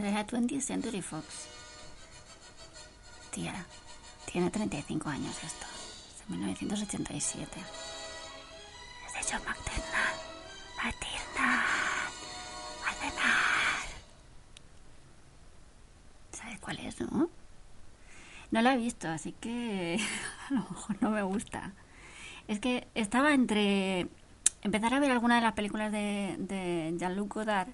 Es de la 20th Century Fox. Tía, tiene 35 años esto. Es de 1987. Es de John. ¿Sabes cuál es, no? No la he visto, así que a lo mejor no me gusta. Es que estaba entre empezar a ver alguna de las películas de, de Jean-Luc Godard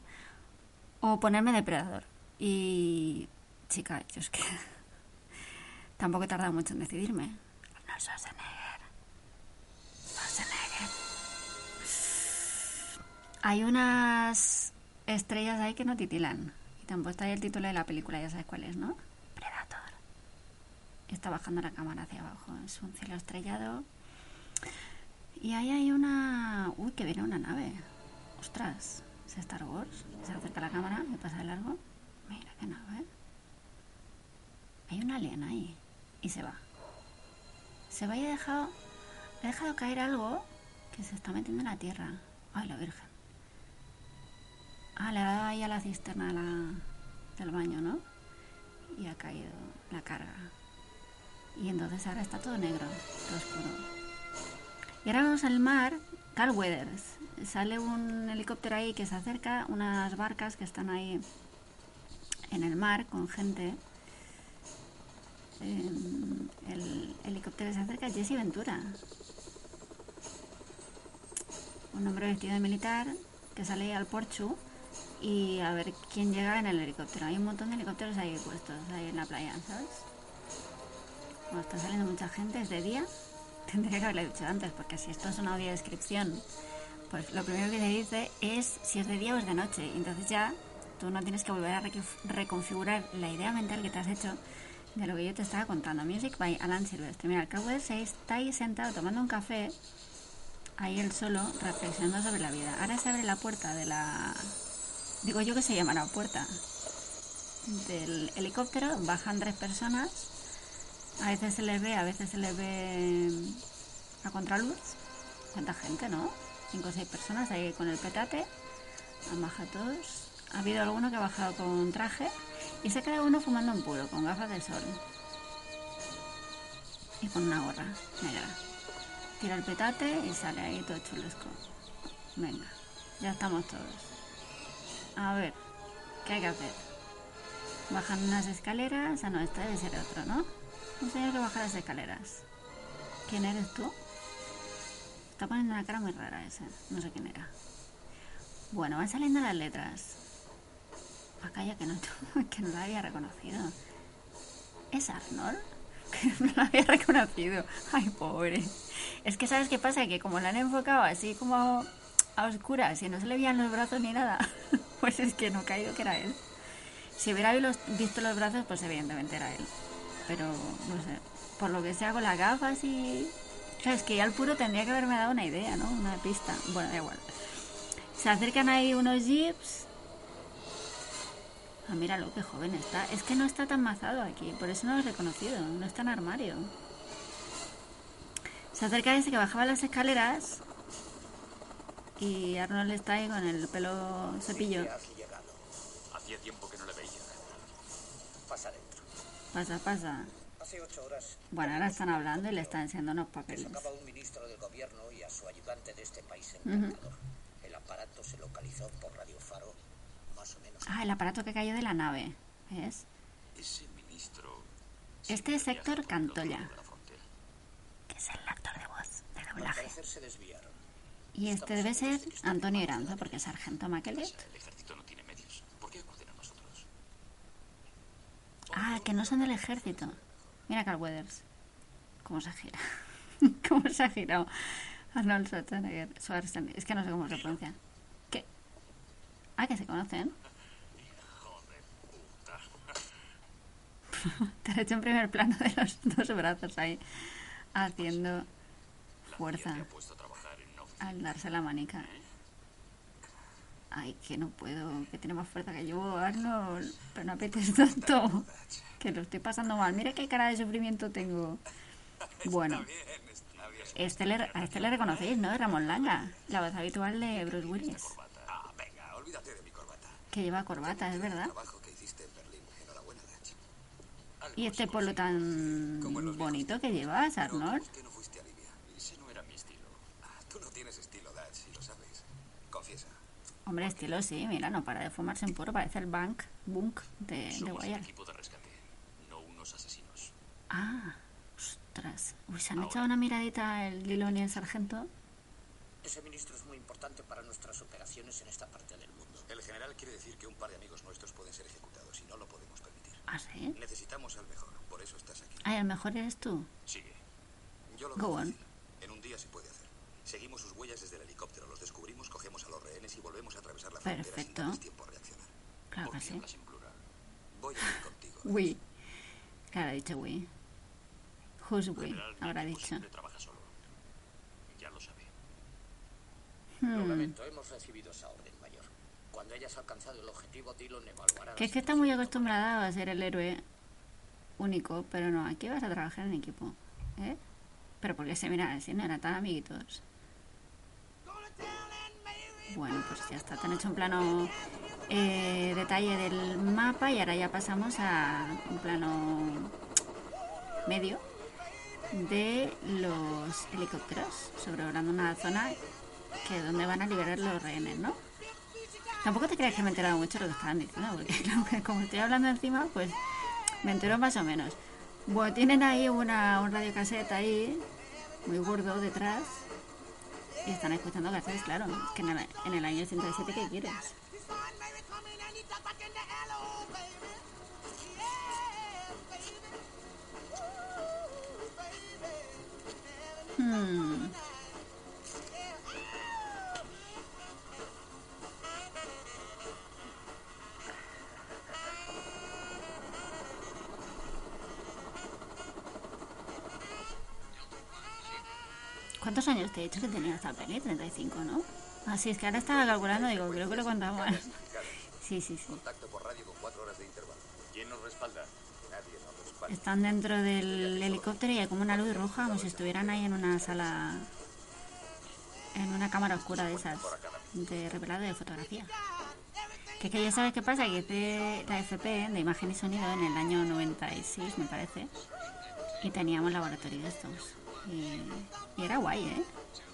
o ponerme Depredador. Y, chica, yo es que tampoco he tardado mucho en decidirme. Arnold Schwarzenegger. Schwarzenegger. Hay unas estrellas ahí que no titilan. Y tampoco está ahí el título de la película, ya sabes cuál es, ¿no? Predator. Está bajando la cámara hacia abajo. Es un cielo estrellado. Y ahí hay una... Uy, que viene una nave. Ostras, es Star Wars. Se acerca la cámara, me pasa de largo. Mira qué nave. Hay un alien ahí. Y se va. Se va y ha dejado... Ha dejado caer algo que se está metiendo en la tierra. Ay, la Virgen. Ah, le ha dado ahí a la cisterna la- del baño, ¿no? Y ha caído la carga. Y entonces ahora está todo negro, todo oscuro. Y ahora vamos al mar, Carl Weathers. Sale un helicóptero ahí que se acerca, unas barcas que están ahí en el mar con gente. Eh, el helicóptero se acerca, Jesse Ventura. Un hombre vestido de militar que sale al porchu y a ver quién llega en el helicóptero. Hay un montón de helicópteros ahí puestos, ahí en la playa, ¿sabes? Bueno, está saliendo mucha gente, es de día. Tendría que haberle dicho antes, porque si esto es una audio descripción, pues lo primero que te dice es si es de día o es de noche. Y entonces ya tú no tienes que volver a reconfigurar la idea mental que te has hecho de lo que yo te estaba contando. Music by Alan Silvestre. Mira, el cowboy se está ahí sentado tomando un café, ahí él solo, reflexionando sobre la vida. Ahora se abre la puerta de la... Digo yo que se llamará puerta. Del helicóptero, bajan tres personas a veces se les ve, a veces se les ve a contraluz. ¿Cuánta gente, no? Cinco o seis personas ahí con el petate. Bajado todos. Ha habido alguno que ha bajado con traje. Y se queda uno fumando un puro, con gafas de sol. Y con una gorra negra. Tira el petate y sale ahí todo chulesco. Venga, ya estamos todos. A ver, ¿qué hay que hacer? Bajan unas escaleras. Ah, no, esta debe ser otro, ¿no? Un señor que baja las escaleras. ¿Quién eres tú? Está poniendo una cara muy rara ese. No sé quién era. Bueno, van saliendo las letras. Ya que no, que no la había reconocido. ¿Es Arnold? Que no la había reconocido. Ay, pobre. Es que, ¿sabes qué pasa? Que como la han enfocado así como a oscuras y no se le veían los brazos ni nada, pues es que no ha caído que era él. Si hubiera visto los brazos, pues evidentemente era él. Pero, no sé, por lo que sea con las gafas y... Claro, es que ya al puro tendría que haberme dado una idea, ¿no? Una pista. Bueno, da igual. Se acercan ahí unos jeeps. Ah, míralo, qué joven está. Es que no está tan mazado aquí, por eso no lo he reconocido. No está en armario. Se acerca ese que bajaba las escaleras. Y Arnold está ahí con el pelo cepillo. Hacía tiempo que no le veía. Pasa dentro. Pasa, pasa. Hace ocho horas. Bueno, ahora están hablando y le están enseñando unos papeles. sacaba un ministro del gobierno y a su ayudante de este país encantador. El aparato se localizó por Radio Faro, más o menos. Ah, el aparato que cayó de la nave. ¿Ves? Ese ministro. Este es Héctor Cantoya. Que es el actor de voz de doblaje. Y este debe ser Antonio Iranzo, porque es sargento Maquelet. Ah, que no son del ejército. Mira Carl Weathers. Cómo se gira. Cómo se ha girado. Arnold Schwarzenegger. Schwarzenegger. Es que no sé cómo se pronuncia. ¿Qué? Ah, que se conocen. Te he hecho en primer plano de los dos brazos ahí. Haciendo fuerza al darse la manica. Ay, que no puedo, que tiene más fuerza que yo, Arnold. Pero no apetece tanto. Que lo estoy pasando mal. Mira qué cara de sufrimiento tengo. Bueno, este le, a este le reconocéis, ¿no? Ramón Langa, la voz habitual de Bruce Willis. Ah. Que lleva corbata, es verdad. ¿Y este polo tan bonito que llevas, Arnold? ¿Por qué no fuiste a Libia? Ese no era mi estilo. Ah, tú no tienes estilo, Dad, si lo sabes. Confiesa. Hombre, estilo sí, mira, no para de fumarse en puro, parece el bank, bunk de, de un Wire. equipo de rescate, no unos asesinos. Ah, ostras. Uy, ¿se han echado una miradita el Dillon y el sargento? Ese ministro es muy importante para nuestras operaciones en esta parte del mundo. El general quiere decir que un par de amigos nuestros pueden ser ejecutados y no lo podemos permitir. ¿Ah, sí? Necesitamos al mejor, por eso estás aquí. Ay, el mejor eres tú. Sigue. Yo lo Go on. fácil. En un día se puede hacer. Seguimos sus huellas desde el helicóptero, los descubrimos, cogemos a los rehenes y volvemos a atravesar la frontera Perfecto. sin darles tiempo a reaccionar. Claro ¿Por que sí. en plural? Voy a ir contigo. Dad. We. Claro, ha dicho we. Who's we? Habrá dicho. siempre trabaja solo. Ya lo sabe. Lo Hmm. lamento, hemos recibido esa orden mayor. Cuando hayas alcanzado el objetivo, Dillon evaluará Que es que está muy acostumbrada a ser el héroe único, pero no, aquí vas a trabajar en equipo. ¿Eh? Pero porque se mira, si no eran tan amiguitos. Bueno, pues ya está, te han hecho un plano eh, detalle del mapa y ahora ya pasamos a un plano medio de los helicópteros sobrevolando una zona que donde van a liberar los rehenes, ¿no? Tampoco te creas que me he enterado mucho de lo que estaban diciendo, porque como estoy hablando encima, pues me entero más o menos. Bueno, tienen ahí una, un radiocassette ahí, muy gordo detrás, y están escuchando cassettes, claro. Que en el, en el año 87, ¿qué quieres? Hmm. ¿Cuántos años te he dicho que tenía esta peli? 35, ¿no? Así es que ahora estaba calculando, digo, creo que lo contaba mal. Sí, sí, sí. Contacto por radio con cuatro horas de intervalo. ¿Quién nos respalda? Nadie nos respalda. Están dentro del helicóptero y hay como una luz roja, como si estuvieran ahí en una sala, en una cámara oscura de esas, de revelado de fotografía. Que, que ya sabes qué pasa, que hice la FP de imagen y sonido en el año 96, me parece, y teníamos laboratorio de estos. Y, era guay, ¿eh?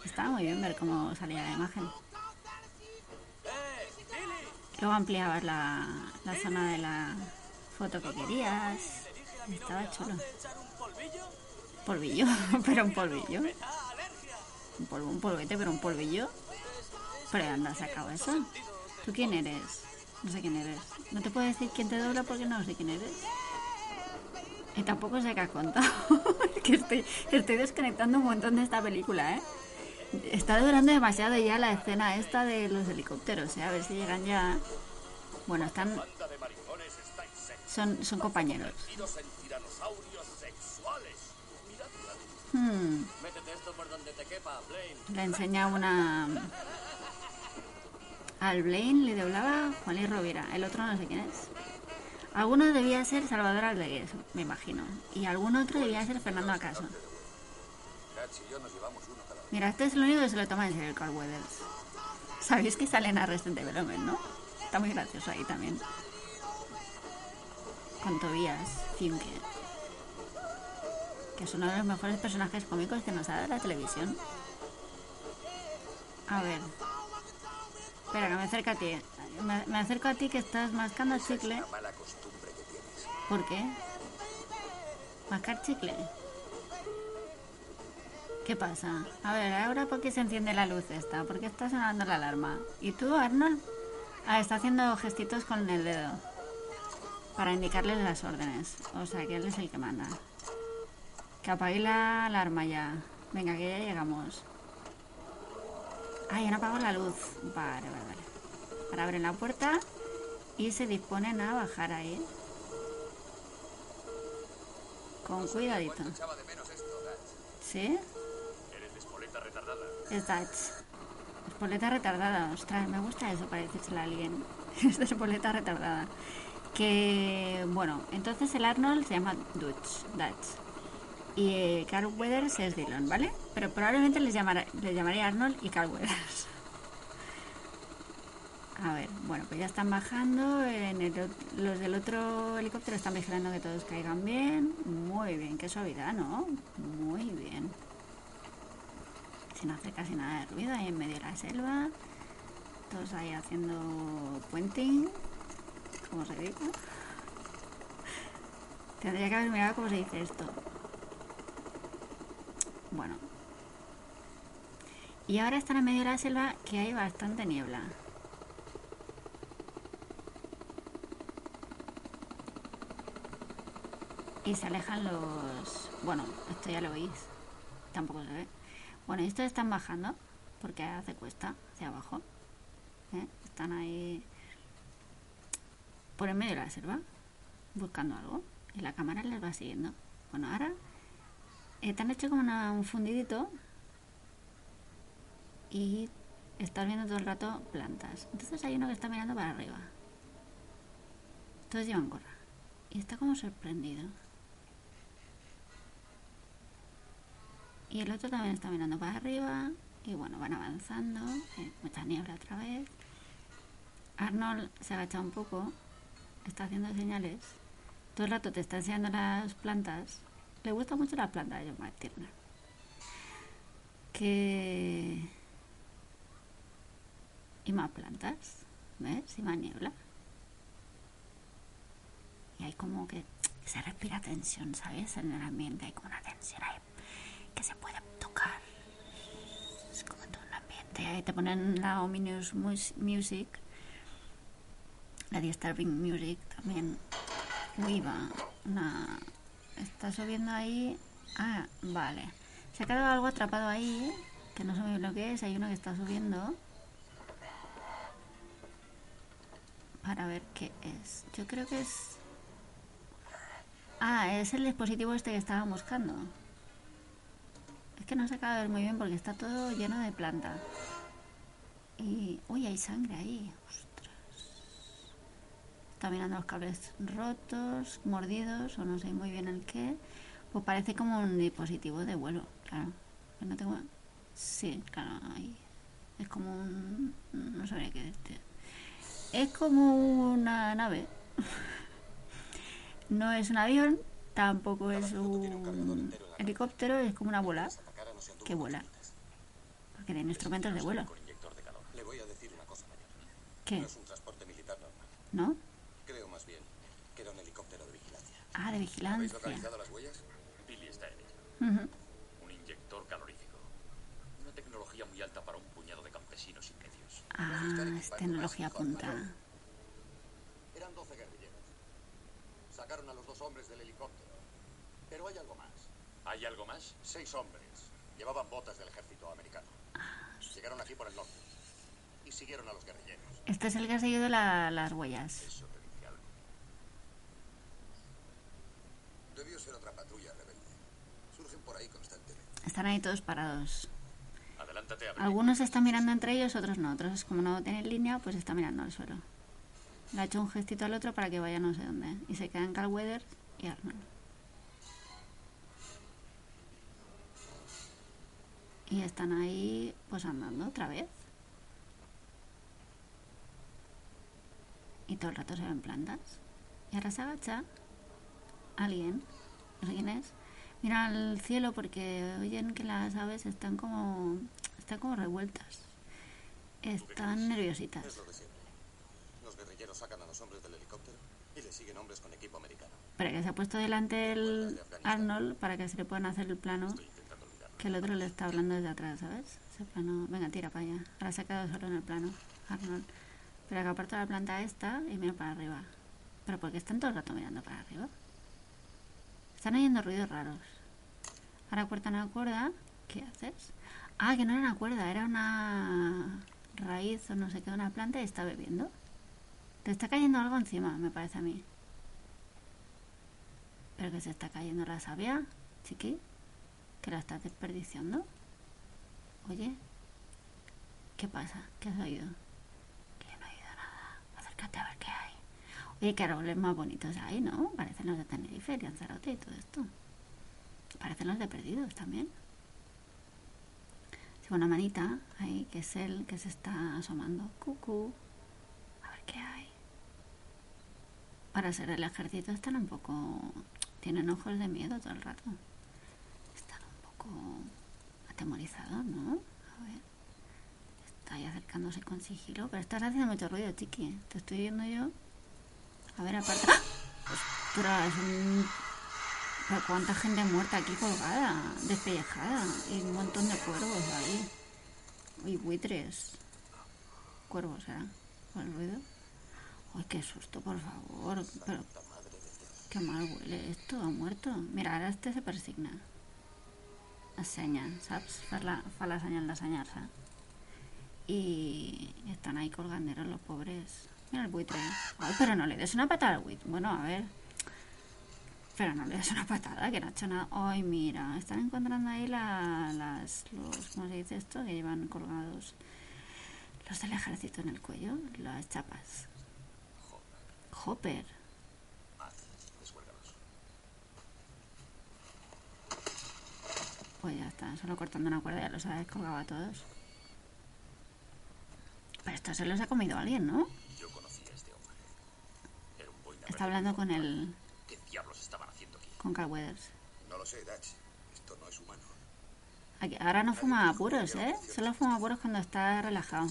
Estaba muy bien ver cómo salía la imagen. Luego ampliabas la, la zona de la foto que querías. Estaba chulo. Polvillo, pero un polvillo. Un polvo, un polvete, pero un polvillo. Pero ¿de dónde has sacado eso? ¿Tú quién eres? No sé quién eres. No te puedo decir quién te dobla porque no sé quién eres. Tampoco sé qué has contado. que estoy, estoy desconectando un montón de esta película, ¿eh? Está durando demasiado ya la escena esta de los helicópteros, ¿eh? A ver si llegan ya. Bueno, están. Son, son compañeros. Hmm. Le enseña una. Al Blaine le doblaba Juan Luis Rovira, el otro no sé quién es. Alguno debía ser Salvador Aldegués, me imagino. Y algún otro debía ser Fernando Acaso. Mira, este es el único que se lo toma en serio el Carl Weathers. Sabéis que sale en Arrested Development, ¿no? Está muy gracioso ahí también. Con Tobias Finke. Que es uno de los mejores personajes cómicos que nos ha dado la televisión. A ver. Espera, que me acerco a ti. Me, me acerco a ti que estás mascando chicle. ¿Por qué? ¿Mascar chicle? ¿Qué pasa? A ver, ahora por qué se enciende la luz esta, ¿por qué está sonando la alarma? ¿Y tú, Arnold? Ah, está haciendo gestitos con el dedo para indicarle las órdenes. O sea, que él es el que manda. Que apague la alarma ya. Venga, que ya llegamos. Ah, ya no apago la luz. Vale, vale, vale. Ahora abren la puerta y se disponen a bajar ahí. Con cuidadito. ¿Sí? Eres espoleta retardada. Es Dutch. Espoleta retardada. Ostras, me gusta eso para decírselo a alguien. Es de espoleta retardada. Que, bueno, entonces el Arnold se llama Dutch. Dutch. Y eh, Carl Weathers es Dylan, ¿vale? Pero probablemente les, llamara, les llamaría Arnold y Carl Weathers. A ver, bueno, pues ya están bajando. Los del otro helicóptero están vigilando que todos caigan bien. Muy bien, qué suavidad, ¿no? Muy bien. Sin hacer casi nada de ruido ahí en medio de la selva. Todos ahí haciendo puenting. ¿Cómo se dice? Tendría que haber mirado cómo se dice esto. Bueno. Y ahora están en medio de la selva que hay bastante niebla. Y se alejan los... Bueno, esto ya lo veis. Tampoco se ve. Bueno, y estos están bajando porque hace cuesta hacia abajo. ¿eh? Están ahí por en medio de la selva buscando algo y la cámara les va siguiendo. Bueno, ahora eh, te han hecho como una- un fundidito y estás viendo todo el rato plantas. Entonces hay uno que está mirando para arriba. Todos llevan gorra y está como sorprendido. Y el otro también está mirando para arriba. Y bueno, van avanzando. eh, mucha niebla otra vez. Arnold se agacha un poco. Está haciendo señales. Todo el rato te está enseñando las plantas. Le gusta mucho las plantas a John McTiernan. Que... Y más plantas. ¿Ves? Y más niebla. Y hay como que se respira tensión, ¿sabes? En el ambiente hay como una tensión ahí que se puede tocar. Es como todo un ambiente. Ahí te ponen la ominous mus- music, la disturbing music también. Uy, va. Una... Está subiendo ahí. Ah, vale. Se ha quedado algo atrapado ahí, que no sé muy bien lo que es. Hay uno que está subiendo. Para ver qué es. Yo creo que es... Ah, es el dispositivo este que estaban buscando. Es que no se acaba de ver muy bien porque está todo lleno de planta. Y... Uy, hay sangre ahí. Ostras. Está mirando los cables rotos, mordidos, o no sé muy bien el qué. Pues parece como un dispositivo de vuelo, claro. No tengo... Sí, claro, ahí. Es como un... No sabría qué decirte. Es como una nave. No es un avión, tampoco es un helicóptero, es como una bola que vuela. Porque tiene instrumentos de vuelo. ¿Qué? No. Creo más bien que era un helicóptero de vigilancia. Ah, de ¿Habéis vigilancia. localizado las huellas? Billy está en ello. Ujú. Un inyector calorífico. Una tecnología muy alta para un puñado de campesinos y medios. Ah, es tecnología punta. Eran 12 guerrilleros. Sacaron a los hombres del helicóptero. Pero hay algo más. ¿Hay algo más? Seis hombres. Llevaban botas del ejército americano. Llegaron aquí por el norte. Y siguieron a los guerrilleros. Este es el que ha seguido la- las huellas. Eso te dice algo. Debió ser otra patrulla rebelde. Surgen por ahí constantemente. Están ahí todos parados. Adelántate a Algunos están mirando entre ellos, otros no. Otros, como no tienen línea, pues están mirando al suelo. Le ha hecho un gestito al otro para que vaya no sé dónde. Y se quedan Carl Weathers y Arnold. Y están ahí, pues andando otra vez. Y todo el rato se ven plantas. Y ahora se agacha alguien, quién es, mira al cielo porque oyen que las aves están como están como revueltas. Están Es nerviositas. lo de siempre. Los guerrilleros sacan a los hombres del helicóptero y le siguen hombres con equipo americano. Pero que se ha puesto delante el Arnold para que se le puedan hacer el plano que el otro le está hablando desde atrás, ¿sabes? Ese plano, venga, tira para allá. Ahora se ha quedado solo en el plano, Arnold. Pero que aparta la planta esta y mira para arriba. ¿Pero por qué están todo el rato mirando para arriba? Están oyendo ruidos raros. Ahora cortan una cuerda. ¿Qué haces? Ah, que no era una cuerda, era una raíz o no sé qué, una planta y está bebiendo. Te está cayendo algo encima, me parece a mí. Pero que se está cayendo la savia, chiqui. Que la estás desperdiciando. Oye, ¿qué pasa? ¿Qué has oído? Que no he oído nada. Acércate a ver qué hay. Oye, qué árboles más bonitos hay, ¿no? Parecen los de Tenerife, Lanzarote y todo esto. Parecen los de Perdidos también. Sí, una manita ahí, que es él que se está asomando. Cucú. ver qué hay. Para ser el ejército están un poco... Tienen ojos de miedo todo el rato. Están un poco atemorizados, ¿no? A ver. Está ahí acercándose con sigilo. Pero estás haciendo mucho ruido, chiqui. Te estoy viendo yo. A ver, aparte... ¡Ah! Ostras, un... Pero cuánta gente muerta aquí colgada, despellejada. Y un montón de cuervos ahí. Y buitres. Cuervos, ¿será? Con el ruido. Ay, qué susto, por favor. Pero... Qué mal huele esto, ha muerto. Mira, ara este se persigna. Assenya, saps? Fa la, fa la senyal están ahí colganderos los pobres. Mira el buitre. Ay, pero no le des una patada al buitre. Bueno, a ver. Pero no le des una patada, que no ha hecho nada. Ay, mira, están encontrando ahí la, las, los, ¿cómo se dice esto? Que llevan colgados los del ejército en el cuello, las chapas. Hopper. Pues ya está, solo cortando una cuerda ya los ha descolgado a todos. Pero esto se los ha comido alguien, ¿no? Yo conocía a este hombre. Era un boina Está hablando con el. ¿Qué diablos estaban haciendo aquí? con Carl Weathers. No lo sé, Dutch. Esto no es humano. Aquí- ahora no fuma a puros, ¿eh? Solo fuma a puros cuando está relajado.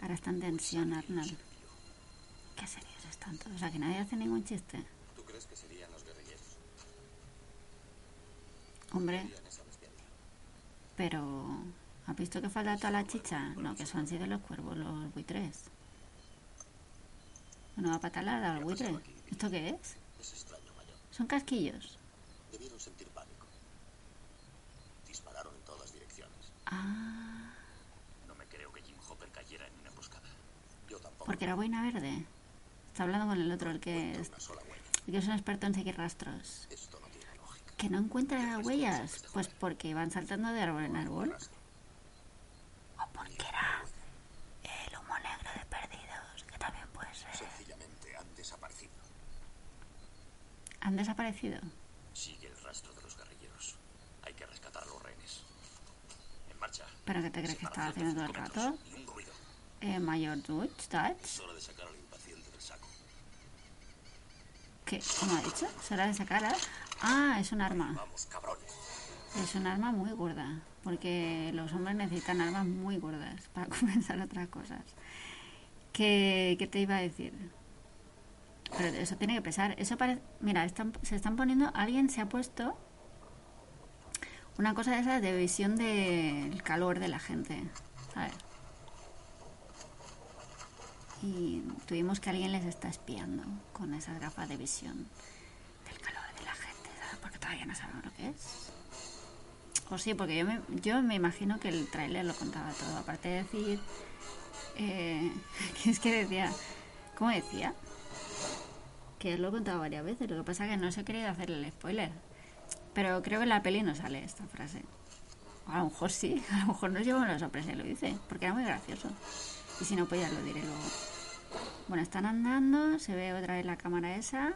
Ahora está en tensión, Arnold. Qué serios todos. O sea, que nadie hace ningún chiste. ¿Tú crees que serían los guerrilleros? Hombre, pero... ¿Has visto que falta toda la chicha? No, que son sido los cuervos, los buitres. Una patalada al buitre. ¿Esto qué es? Es extraño, mayor. Son casquillos. Debieron sentir pánico. Dispararon en todas direcciones. Ah, No me creo que Jim Hopper cayera en una emboscada. Yo tampoco. porque era boina verde. Está hablando con el otro, el que es, el que es un experto en seguir rastros. ¿Que no encuentra huellas? Pues porque van saltando de árbol en árbol. O porque era el humo negro de perdidos, que también puede ser. Sencillamente han desaparecido. ¿Han desaparecido? Sigue el rastro de los guerrilleros. Hay que rescatar a los rehenes. En marcha. ¿Pero qué te crees que estaba haciendo todo el rato? Eh, Mayor Dutch, Dutch. Es hora de sacar al impaciente del saco. ¿Qué? ¿Cómo ha dicho? ¿Será de esa cara? Ah, es un arma. Vamos, cabrones. Es un arma muy gorda. Porque los hombres necesitan armas muy gordas para compensar otras cosas. ¿Qué, qué te iba a decir? Pero eso tiene que pesar. Eso parece. Mira, están, se están poniendo. Alguien se ha puesto una cosa de esas de visión del calor de la gente. ¿Sabes? Y tuvimos que alguien les está espiando con esas gafas de visión del calor de la gente, ¿sabes? Porque todavía no sabemos lo que es. O sí, porque yo me, yo me imagino que el tráiler lo contaba todo. Aparte de decir... Eh, que es que decía... ¿Cómo decía? Que lo he contado varias veces. Lo que pasa es que no se he querido hacer el spoiler. Pero creo que en la peli no sale esta frase. A lo mejor sí. A lo mejor nos lleva una sorpresa y lo dice. Porque era muy gracioso. Y si no, pues ya lo diré luego. Bueno, están andando. Se ve otra vez la cámara esa.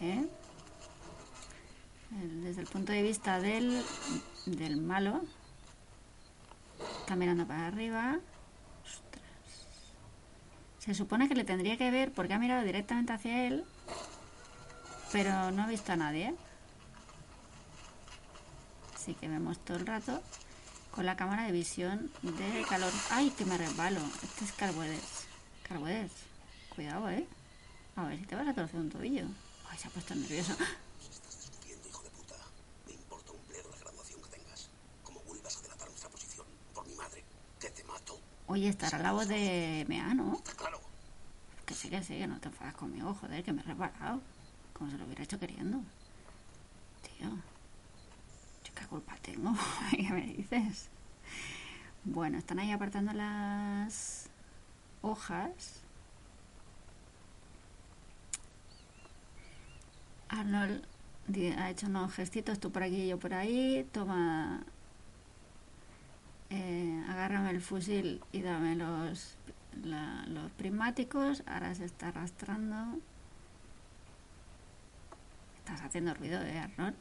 ¿Eh? Desde el punto de vista del, del malo. Está mirando para arriba. Ostras. Se supone que le tendría que ver porque ha mirado directamente hacia él. Pero no ha visto a nadie. Así que vemos todo el rato con la cámara de visión de calor. ¡Ay, que me resbalo! Este es Carbuedes. Carbuedes. Cuidado, ¿eh? A ver si te vas a torcer un tobillo. Ay, se ha puesto nervioso. Oye, estará la voz de Mea, ¿no? ¿Está claro? Que sí, que sí, que no te enfadas conmigo, joder, que me he reparado. Como se lo hubiera hecho queriendo. Tío. ¿Yo qué culpa tengo? ¿Qué me dices? Bueno, están ahí apartando las hojas. Arnold ha hecho unos gestitos, tú por aquí, yo por ahí. Toma, eh, agárrame el fusil y dame los, la- prismáticos. Ahora se está arrastrando. Estás haciendo ruido, ¿eh, Arnold?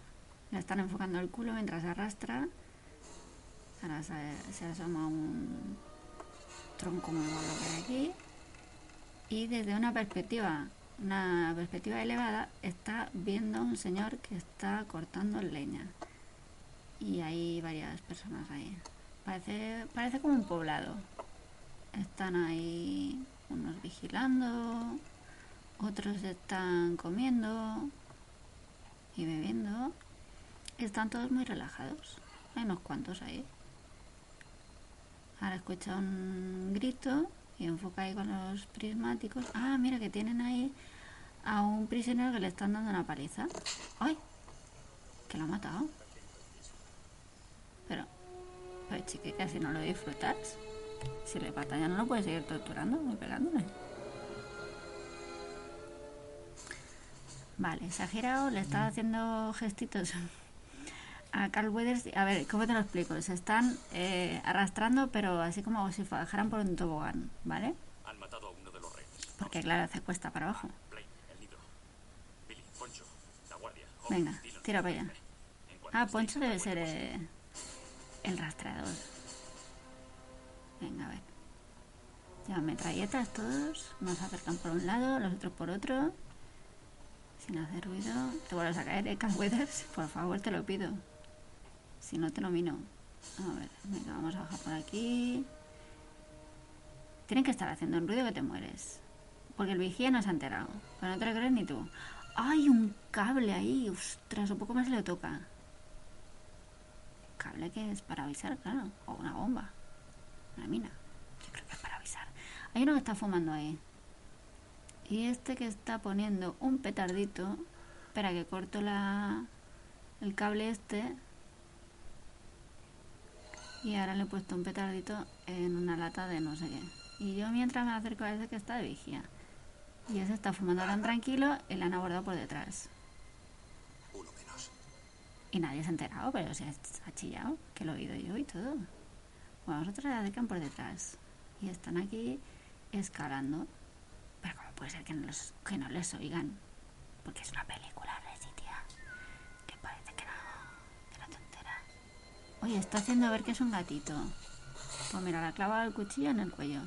Le están enfocando el culo mientras arrastra. Ahora se, se asoma un tronco muy malo que hay aquí. y desde una perspectiva, una perspectiva elevada, está viendo un señor que está cortando leña. Y hay varias personas ahí. Parece, parece como un poblado. Están ahí unos vigilando, otros están comiendo y bebiendo. Están todos muy relajados. Hay unos cuantos ahí. Ahora escucha un grito y enfoca ahí con los prismáticos. Ah, mira que tienen ahí a un prisionero que le están dando una paliza. ¡Ay! Que lo ha matado. Pero, pues chique, casi no lo disfrutas. Si le pata ya no lo puedes seguir torturando y pegándole. Vale, se ha girado, le está haciendo gestitos a Carl Weathers. A ver, ¿cómo te lo explico? Se están eh, arrastrando, pero así como si bajaran por un tobogán, ¿vale? Han matado a uno de los rehenes. Porque claro, hace cuesta para abajo. Blaine, el nido. Billy, Poncho, la guardia. Owen, Venga, Dylan. tira para allá. Ah, Poncho debe ser puesto. eh, el rastreador. Venga, a ver. Llevan metralletas todos. Unos se acercan por un lado, los otros por otro. Sin hacer ruido. Te vuelves a caer, ¿eh, Carl Weathers? Por favor, te lo pido. Si no, te nomino. A ver, venga, vamos a bajar por aquí. Tienen que estar haciendo un ruido que te mueres. Porque el vigía no se ha enterado. Pero no te lo crees ni tú. ¡Ay, un cable ahí! ¡Ostras! Un poco más le toca. Cable que es para avisar, claro. O una bomba. Una mina. Yo creo que es para avisar. Hay uno que está fumando ahí. Y este que está poniendo un petardito. Espera que corto la el cable este. Y ahora le he puesto un petardito en una lata de no sé qué. Y yo mientras me acerco a ese que está de vigía. Y ese está fumando tan tranquilo y le han abordado por detrás. Uno menos. Y nadie se ha enterado, pero se ha, ha chillado, que lo he oído yo y todo. Bueno, nosotros se acercan por detrás. Y están aquí escalando. Pero ¿cómo puede ser que no, los- que no les oigan? Porque es una película, Resi, tía. Que parece que no, que no te enteras. Oye, está haciendo ver que es un gatito. Pues mira, le ha clavado el cuchillo en el cuello.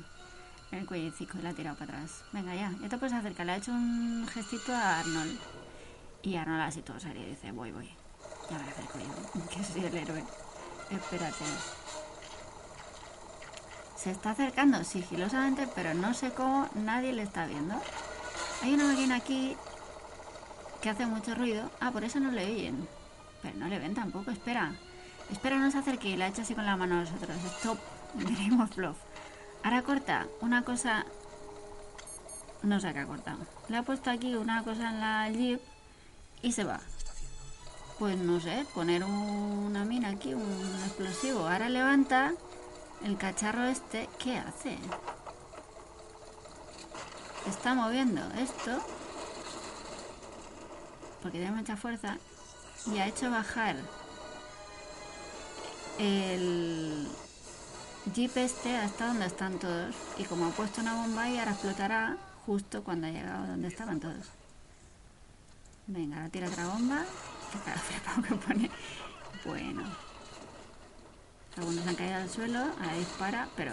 En el cuellicico y la ha tirado para atrás. Venga, ya, ya te puedes acercar. Le ha hecho un gestito a Arnold. Y Arnold así todo serio dice, voy, voy. Ya me acerco yo, que soy el héroe. Espérate. Se está acercando sigilosamente, pero no sé cómo nadie le está viendo. Hay una máquina aquí que hace mucho ruido. Ah, por eso no le oyen. Pero no le ven tampoco, espera. Espera, no se acerque y la echa así con la mano a nosotros. Stop. Of Love. Ahora corta una cosa. No sé qué ha cortado. Le ha puesto aquí una cosa en la jeep y se va. Pues no sé, poner una mina aquí, un explosivo. Ahora levanta el cacharro este. ¿Qué hace? Está moviendo esto. Porque tiene mucha fuerza. Y ha hecho bajar el jeep este hasta donde están todos. Y como ha puesto una bomba ahí, ahora explotará justo cuando ha llegado donde estaban todos. Venga, ahora tira otra bomba. Que. Bueno. Algunos han caído al suelo, ahora dispara, pero.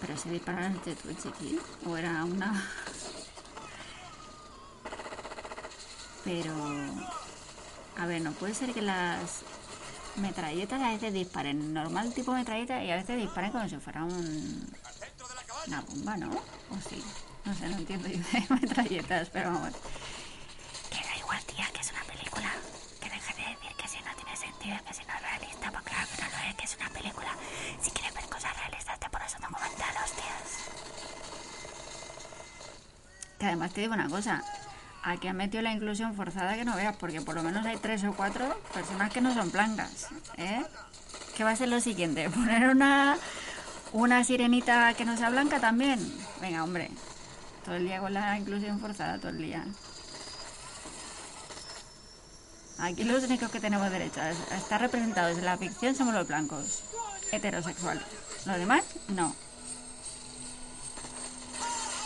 Pero ese disparo es de tu chiqui. O era una. Pero. A ver, no puede ser que las metralletas a veces disparen normal tipo metralleta y a veces disparen como si fuera un. Una bomba, ¿no? O sí. No sé, no entiendo yo de metralletas, pero vamos. Que da igual, tía, que es una película. Que deje de decir que si no tiene sentido, que si no es realista, pues claro que no lo es, que es una película. Si quieres ver cosas realistas, te pones un documental, hostias. Que además te digo una cosa. Aquí han metido la inclusión forzada que no veas, porque por lo menos hay tres o cuatro personas que no son blancas, ¿eh? ¿Qué va a ser lo siguiente? ¿Poner una, una sirenita que no sea blanca también? Venga, hombre. Todo el día con la inclusión forzada, todo el día. Aquí los únicos que tenemos derecho a a estar representados en la ficción somos los blancos, heterosexuales. Los demás, no.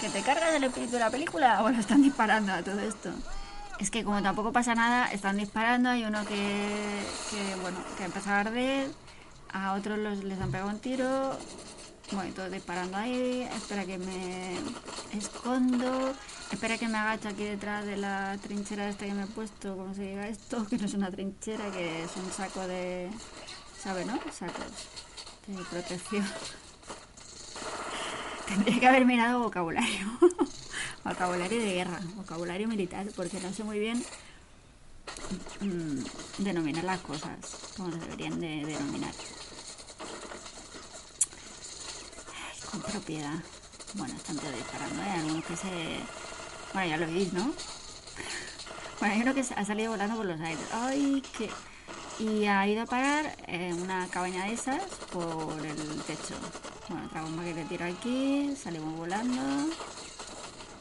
¿Que te cargas el espíritu de la película o lo están disparando a todo esto? Es que como tampoco pasa nada, están disparando, hay uno que, que bueno, que empezó a arder, a otros los, les han pegado un tiro Bueno, todo disparando ahí. Espera que me escondo. Espera que me agacho aquí detrás de la trinchera esta que me he puesto. ¿Cómo se diga esto? Que no es una trinchera, que es un saco de... ¿Sabe, no? Sacos de protección. Tendría que haber mirado vocabulario. vocabulario de guerra, vocabulario militar, porque no sé muy bien mm, denominar las cosas como se deberían de denominar. con propiedad. Bueno, están todos disparando, ¿eh? Algunos que se... Bueno, ya lo veis, ¿no? Bueno, hay uno que ha salido volando por los aires. ¡Ay, qué! Y ha ido a parar en una cabaña de esas por el techo. Bueno, otra bomba que le tiro aquí, salimos volando.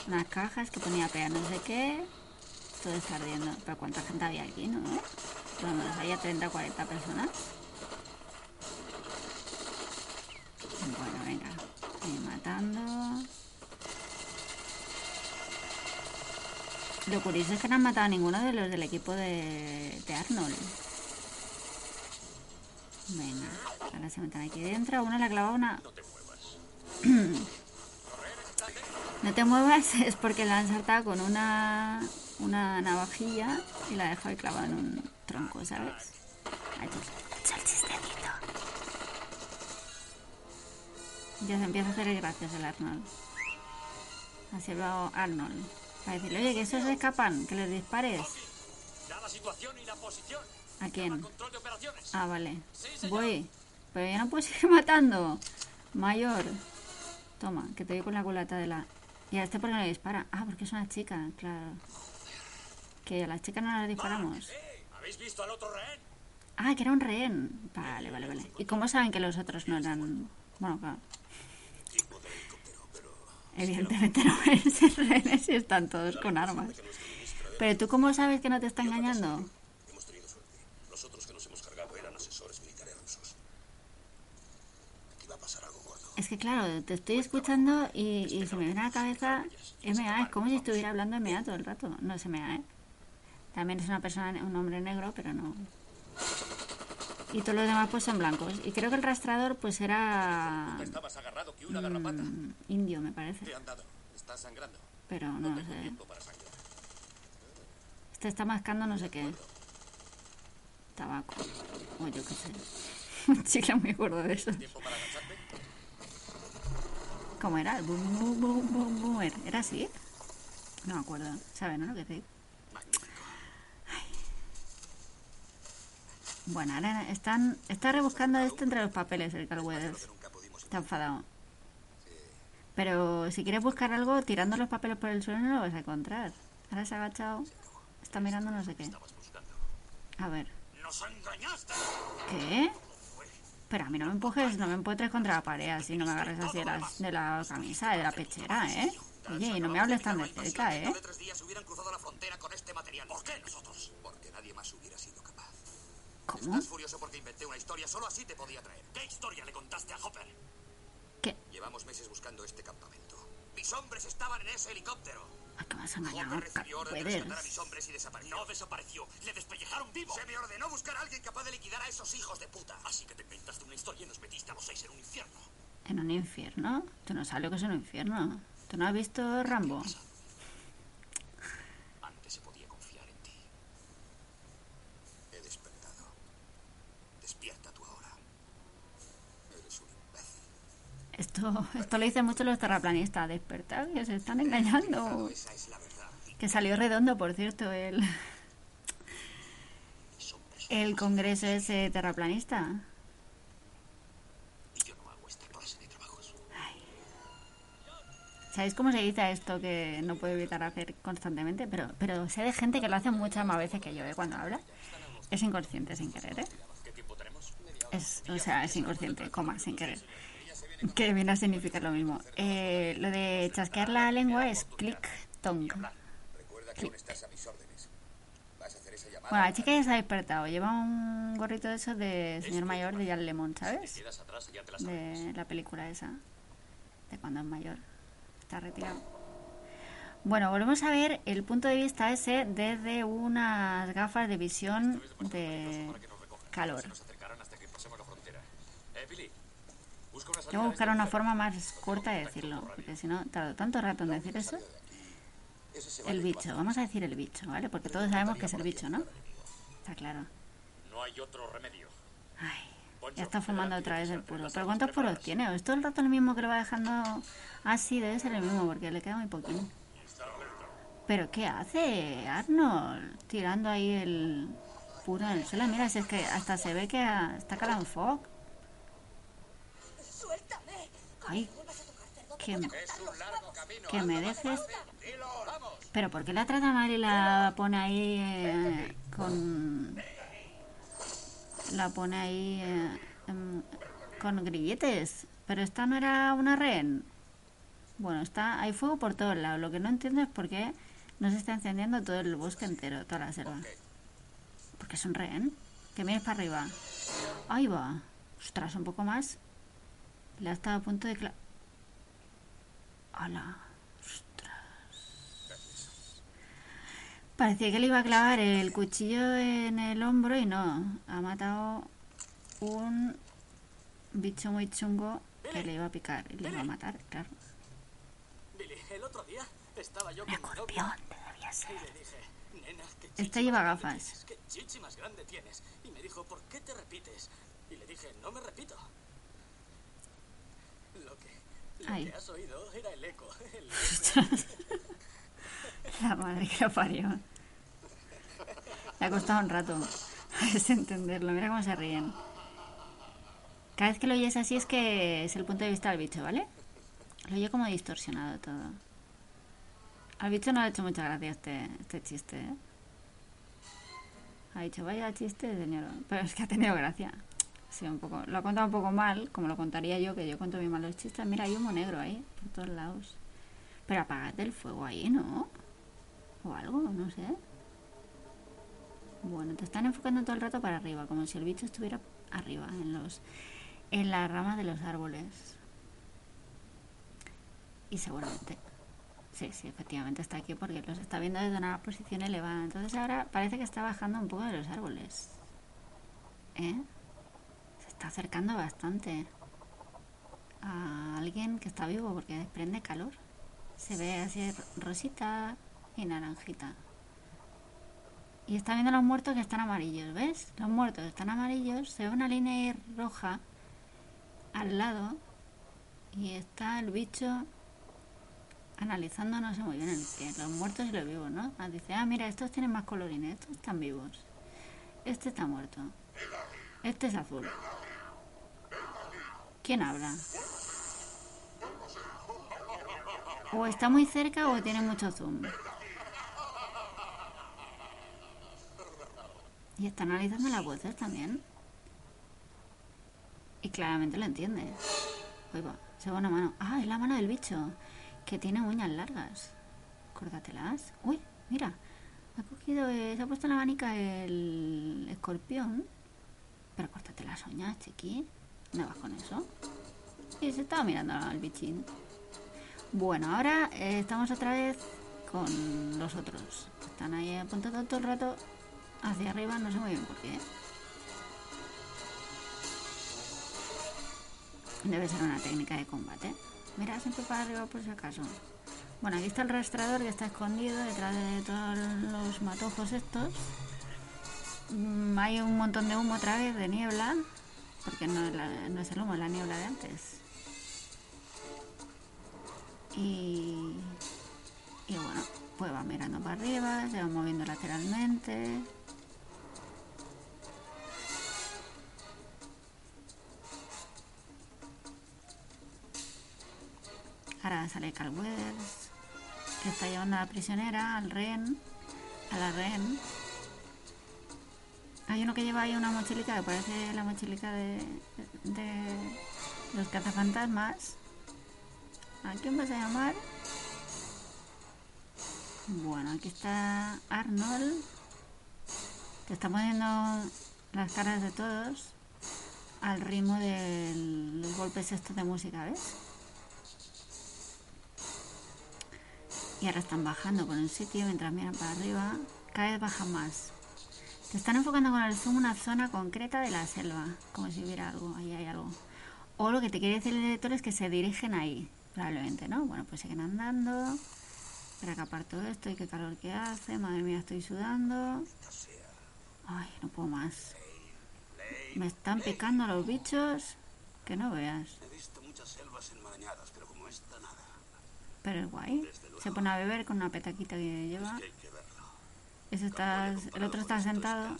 Unas cajas que ponía pega no sé qué. Todo está ardiendo. Pero ¿cuánta gente había aquí, no? Bueno, había 30 o 40 personas. Bueno, venga. Ahí matando. Lo curioso es que no han matado a ninguno de los del equipo de, de Arnold. Venga, ahora se meten aquí dentro. Uno le ha clavado una... No te muevas. No te muevas es porque la han saltado con una, una navajilla y la ha dejado ahí clavada en un tronco, ¿sabes? Chistecito. Ya se empieza a hacer el gracioso el Arnold. Así va Arnold. Para decirle, oye, que esos se escapan, que les dispares. La situación y la posición. ¿A quién? Ah, vale. Voy. Pero ya no puedo seguir matando. Mayor. Toma, que te doy con la culata de la... ¿Y a este por qué no le dispara? Ah, porque es una chica, claro. Que a las chicas no las disparamos. ¡Eh! ¿Habéis visto al otro rehén? Ah, que era un rehén. Vale, vale, vale. ¿Y cómo saben que los otros no eran...? Bueno, claro. Evidentemente no pueden ser rehenes si están todos con armas. Pero tú cómo sabes que no te está engañando? Hemos tenido suerte. Los otros que nos hemos cargado eran asesores militares rusos. Aquí va a pasar algo gordo. Es que claro, te estoy escuchando y, y se me viene a la cabeza MA. Es como si estuviera hablando MA todo el rato. No es MA, ¿eh? También es una persona, un hombre negro, pero no. Y todos los demás pues son blancos. Y creo que el rastrador pues era Estabas agarrado que una garrapata. mm, indio, me parece. Te han dado. Estás sangrando. Pero no lo sé. sangrar. Este está mascando no sé qué. Tabaco. O yo qué sé. Un chicle muy gordo de esos. ¿Cómo era? El boom, boom, boom, boom, boomer. ¿Era así? No me acuerdo. ¿Sabes, no? Lo que te digo. Bueno, ahora están, está rebuscando esto entre los papeles el Carl Weathers. Está enfadado. Pero si quieres buscar algo, tirando los papeles por el suelo no lo vas a encontrar. Ahora se ha agachado. Está mirando no sé qué. A ver. ¿Qué? Pero a mí no me empujes, no me empotres contra la pared así, no me agarres así de la, de la camisa, de la pechera, ¿eh? Oye, y no me hables tan de cerca, ¿eh? tres días hubieran cruzado la frontera con este material. ¿Por qué nosotros? Porque nadie más hubiera sido capaz. ¿Cómo? Estás furioso porque inventé una historia, solo así te podía traer. ¿Qué historia le contaste a Hopper? ¿Qué? Llevamos meses buscando este campamento. Mis hombres estaban en ese helicóptero. ¿A qué vas a engañar? Hopper recibió orden de Puedes. rescatar a mis hombres y desapareció. No desapareció. Le despellejaron vivo. Se me ordenó buscar a alguien capaz de liquidar a esos hijos de puta. Así que te inventaste una historia y nos metiste a los seis en un infierno. ¿En un infierno? Tú no sabes lo que es un infierno. ¿Tú no has visto Rambo se podía confiar en ti. He despertado. Despierta tú ahora. Eres un imbécil. Esto, esto lo dicen mucho los terraplanistas. Despertar, que se están engañando. Que salió redondo, por cierto, el, el congreso ese terraplanista. ¿Sabéis cómo se dice esto que no puedo evitar hacer constantemente? Pero, pero sé de gente que lo hace muchas más veces que yo, ¿eh? Cuando habla. Es inconsciente sin querer, ¿eh? O sea, es inconsciente, coma, sin querer. Que viene a significar lo mismo. Eh, lo de chasquear la lengua es click tongue. Bueno, la chica ya se ha despertado. Lleva un gorrito de esos de señor mayor de Jan Lemon, ¿sabes? De la película esa, de cuando es mayor, está retirado. Bueno, volvemos a ver el punto de vista ese desde unas gafas de visión de calor. Eh, Billy. Tengo que buscar una el forma más corta de decirlo, porque si no, tardo tanto rato en decir eso. El bicho, vamos a decir el bicho, ¿vale? Porque todos sabemos que es el bicho, ¿no? Está claro. No hay otro remedio. Ay, ya está fumando otra vez el puro. ¿Pero cuántos puros tiene? ¿O es todo el rato el mismo que lo va dejando así? Debe ser el mismo, porque le queda muy poquín. ¿Pero qué hace Arnold? Tirando ahí el puro en el suelo. Mira, si es que hasta se ve que ah, está Calanfoc. ¡Suéltame! Ay, vuelvas a tocar cerdo, te que, voy a Es cortar un los largo camino. que me dejes... ¿Pero por qué la trata mal y la pone ahí eh, con... La pone ahí eh, em, con grilletes? Pero esta no era una rehén. Bueno, está, hay fuego por todos lados. Lo que no entiendo es por qué no se está encendiendo todo el bosque entero, toda la selva. Porque es un rehén. Que mires para arriba. Ahí va. Ostras, un poco más. Le ha estado a punto de... cla- ¡Hala! Parecía que le iba a clavar el cuchillo en el hombro y no. Ha matado un bicho muy chungo que le iba a picar y le iba a matar, claro. Billy, el otro día estaba yo Un escorpión, y le dije, nena, Este lleva gafas. tienes, ¿Qué chichi más grande tienes? Y me dijo, ¿por qué te repites? Y le dije, no me repito. Ay. has oído era el eco. El eco. La madre que lo parió. Le ha costado un rato entenderlo. Mira cómo se ríen. Cada vez que lo oyes así es que es el punto de vista del bicho, ¿vale? Lo oye como distorsionado todo. Al bicho no le ha hecho mucha gracia este, este chiste, ¿eh? Ha dicho, vaya chiste, señor. Pero es que ha tenido gracia. Sí, un poco. Lo ha contado un poco mal, como lo contaría yo, que yo cuento bien mal los chistes. Mira, hay humo negro ahí, por todos lados. Pero apagad el fuego ahí, ¿no? O algo, no sé. Bueno, te están enfocando todo el rato para arriba, como si el bicho estuviera arriba, en los en la rama de los árboles. Y seguramente. Sí, sí, efectivamente está aquí porque los está viendo desde una posición elevada. Entonces ahora parece que está bajando un poco de los árboles. ¿Eh? Está acercando bastante a alguien que está vivo porque desprende calor. Se ve así rosita y naranjita. Y está viendo los muertos que están amarillos, ¿ves? Los muertos están amarillos, se ve una línea roja al lado y está el bicho analizando, no sé muy bien el que, los muertos y los vivos, ¿no? Ah, dice, ah, mira, estos tienen más colorines, estos están vivos. Este está muerto. Este es azul. ¿Quién habla? O está muy cerca o tiene mucho zoom. Y está analizando las voces también. Y claramente lo entiende. Se va una mano. Ah, es la mano del bicho, que tiene uñas largas. Córtatelas. Uy, mira. Ha cogido, eh, se ha puesto en la manica el escorpión. Pero córtate las uñas, chiqui. ¿Dónde vas con eso? Y se estaba mirando al bichín. Bueno, ahora eh, estamos otra vez con los otros. Están ahí apuntando todo el rato hacia arriba, no sé muy bien por qué. Debe ser una técnica de combate. Mira siempre para arriba por si acaso. Bueno, aquí está el rastrador que está escondido detrás de todos los matojos estos. Mm, hay un montón de humo otra vez, de niebla. Porque no la- no es el humo, es la niebla de antes. Y, y bueno, pues va mirando para arriba, se va moviendo lateralmente. Ahora sale Carl que está llevando a la prisionera, al rehén, a la rehén. Hay uno que lleva ahí una mochilica que parece la mochilica de, los cazafantasmas. ¿A quién vas a llamar? Bueno, aquí está Arnold, que está poniendo las caras de todos al ritmo de los golpes estos de música, ¿ves? Y ahora están bajando por un sitio mientras miran para arriba. Cada vez bajan más. Te están enfocando con el zoom una zona concreta de la selva, como si hubiera algo, ahí hay algo. O lo que te quiere decir el director es que se dirigen ahí, probablemente, ¿no? Bueno, pues siguen andando. Para acapar todo esto y qué calor que hace. Madre mía, estoy sudando. Ay, no puedo más. Me están picando los bichos. Que no veas. Pero es guay. Se pone a beber con una petaquita que lleva. Ese está, el otro está sentado.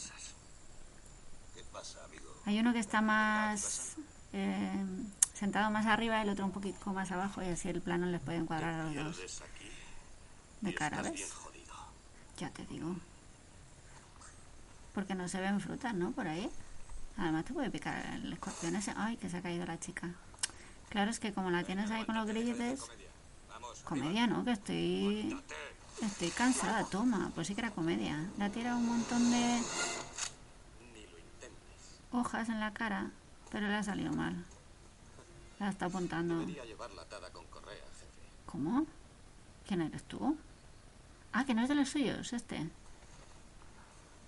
Hay uno que está más eh, sentado más arriba y el otro un poquito más abajo y así el plano les puede encuadrar a los dos de cara, ¿ves? Ya te digo. Porque no se ven frutas, ¿no? Por ahí. Además te puede picar el escorpión ese. Ay, que se ha caído la chica. Claro, es que como la tienes ahí con los grilletes... Comedia, ¿no? Que estoy... Estoy cansada, toma. Pues sí que era comedia. Le ha tirado un montón de hojas en la cara, pero le ha salido mal. La está apuntando. ¿Cómo? ¿Quién eres tú? Ah, que no es de los suyos, este.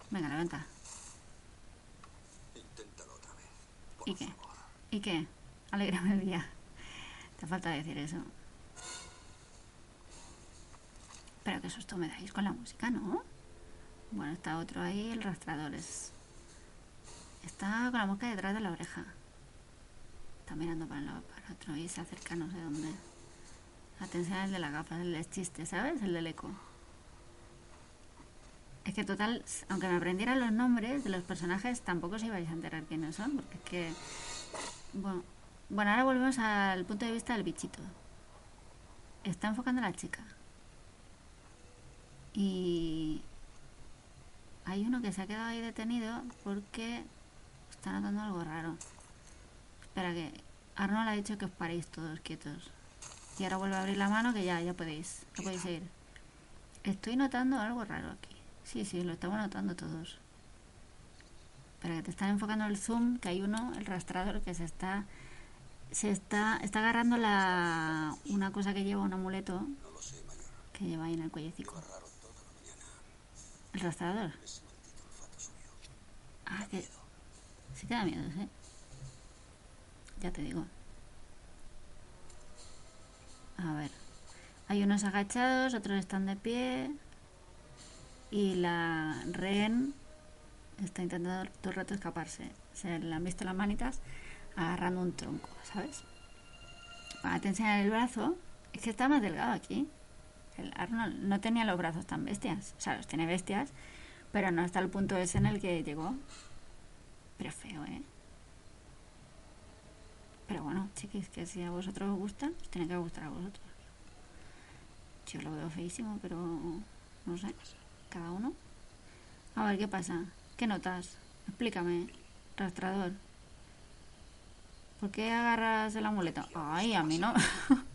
Venga, levanta. Inténtalo otra vez. Por ¿Y qué? ¿Y qué? Alégrame el día. Te falta decir eso. Pero qué susto me dais con la música, ¿no? Bueno, está otro ahí, el rastrador es... Está con la mosca detrás de la oreja. Está mirando para lado para otro y se acerca no sé dónde. Atención al de las gafas, el del chiste, ¿sabes? El del eco. Es que total, aunque me aprendieran los nombres de los personajes, tampoco os ibais a enterar quiénes son, porque es que... Bueno, bueno, ahora volvemos al punto de vista del bichito. Está enfocando a la chica. Y hay uno que se ha quedado ahí detenido porque está notando algo raro. Espera que Arnold ha dicho que os paréis todos quietos. Y ahora vuelve a abrir la mano que ya, ya podéis, ya podéis ir. Estoy notando algo raro aquí. Sí, sí, lo estamos notando todos. Espera que te están enfocando el zoom, que hay uno, el rastrador, que se está se está está agarrando la una cosa que lleva un amuleto que lleva ahí en el cuellecico. Raro toda la mañana. El rastrador. Ah, que sí que da miedo, ¿eh? Ya te digo. A ver. Hay unos agachados, otros están de pie. Y la rehén está intentando todo el rato escaparse. Se le han visto las manitas agarrando un tronco, ¿sabes? Para te enseñar el brazo. Es que está más delgado aquí. Arnold no tenía los brazos tan bestias. O sea, los tiene bestias, pero no hasta el punto ese en el que llegó. Pero feo, ¿eh? Pero bueno, chiquis, que si a vosotros os gusta, os tiene que gustar a vosotros. Yo lo veo feísimo, pero no sé, cada uno. A ver, ¿qué pasa? ¿Qué notas? Explícame, rastrador. ¿Por qué agarras el amuleto? Ay, a mí no.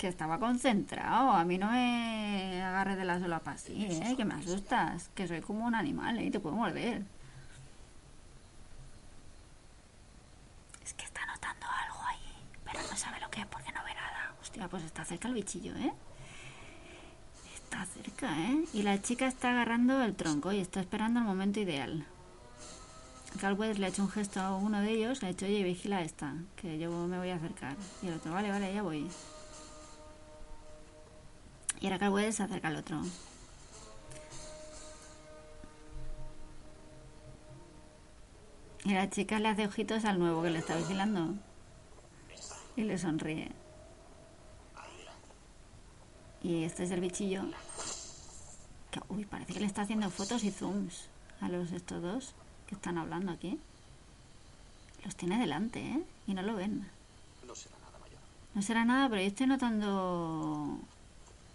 que estaba concentrado. A mí no me agarres de la solapa así, ¿eh? Que me asustas. Que soy como un animal, ¿eh? Te puedo morder. Es que está notando algo ahí, pero no sabe lo que es porque no ve nada. Hostia, pues está cerca el bichillo, ¿eh? Está cerca, ¿eh? Y la chica está agarrando el tronco y está esperando el momento ideal. Galwez le ha hecho un gesto a uno de ellos, le ha dicho, oye, vigila esta, que yo me voy a acercar. Y el otro, vale, vale, ya voy. Y ahora Galwez se acerca al otro. Y la chica le hace ojitos al nuevo que le está vigilando. Y le sonríe. Y este es el bichillo. Que, uy, parece que le está haciendo fotos y zooms a los estos dos que están hablando aquí. Los tiene delante, ¿eh? Y no lo ven. No será nada mayor. No será nada, pero yo estoy notando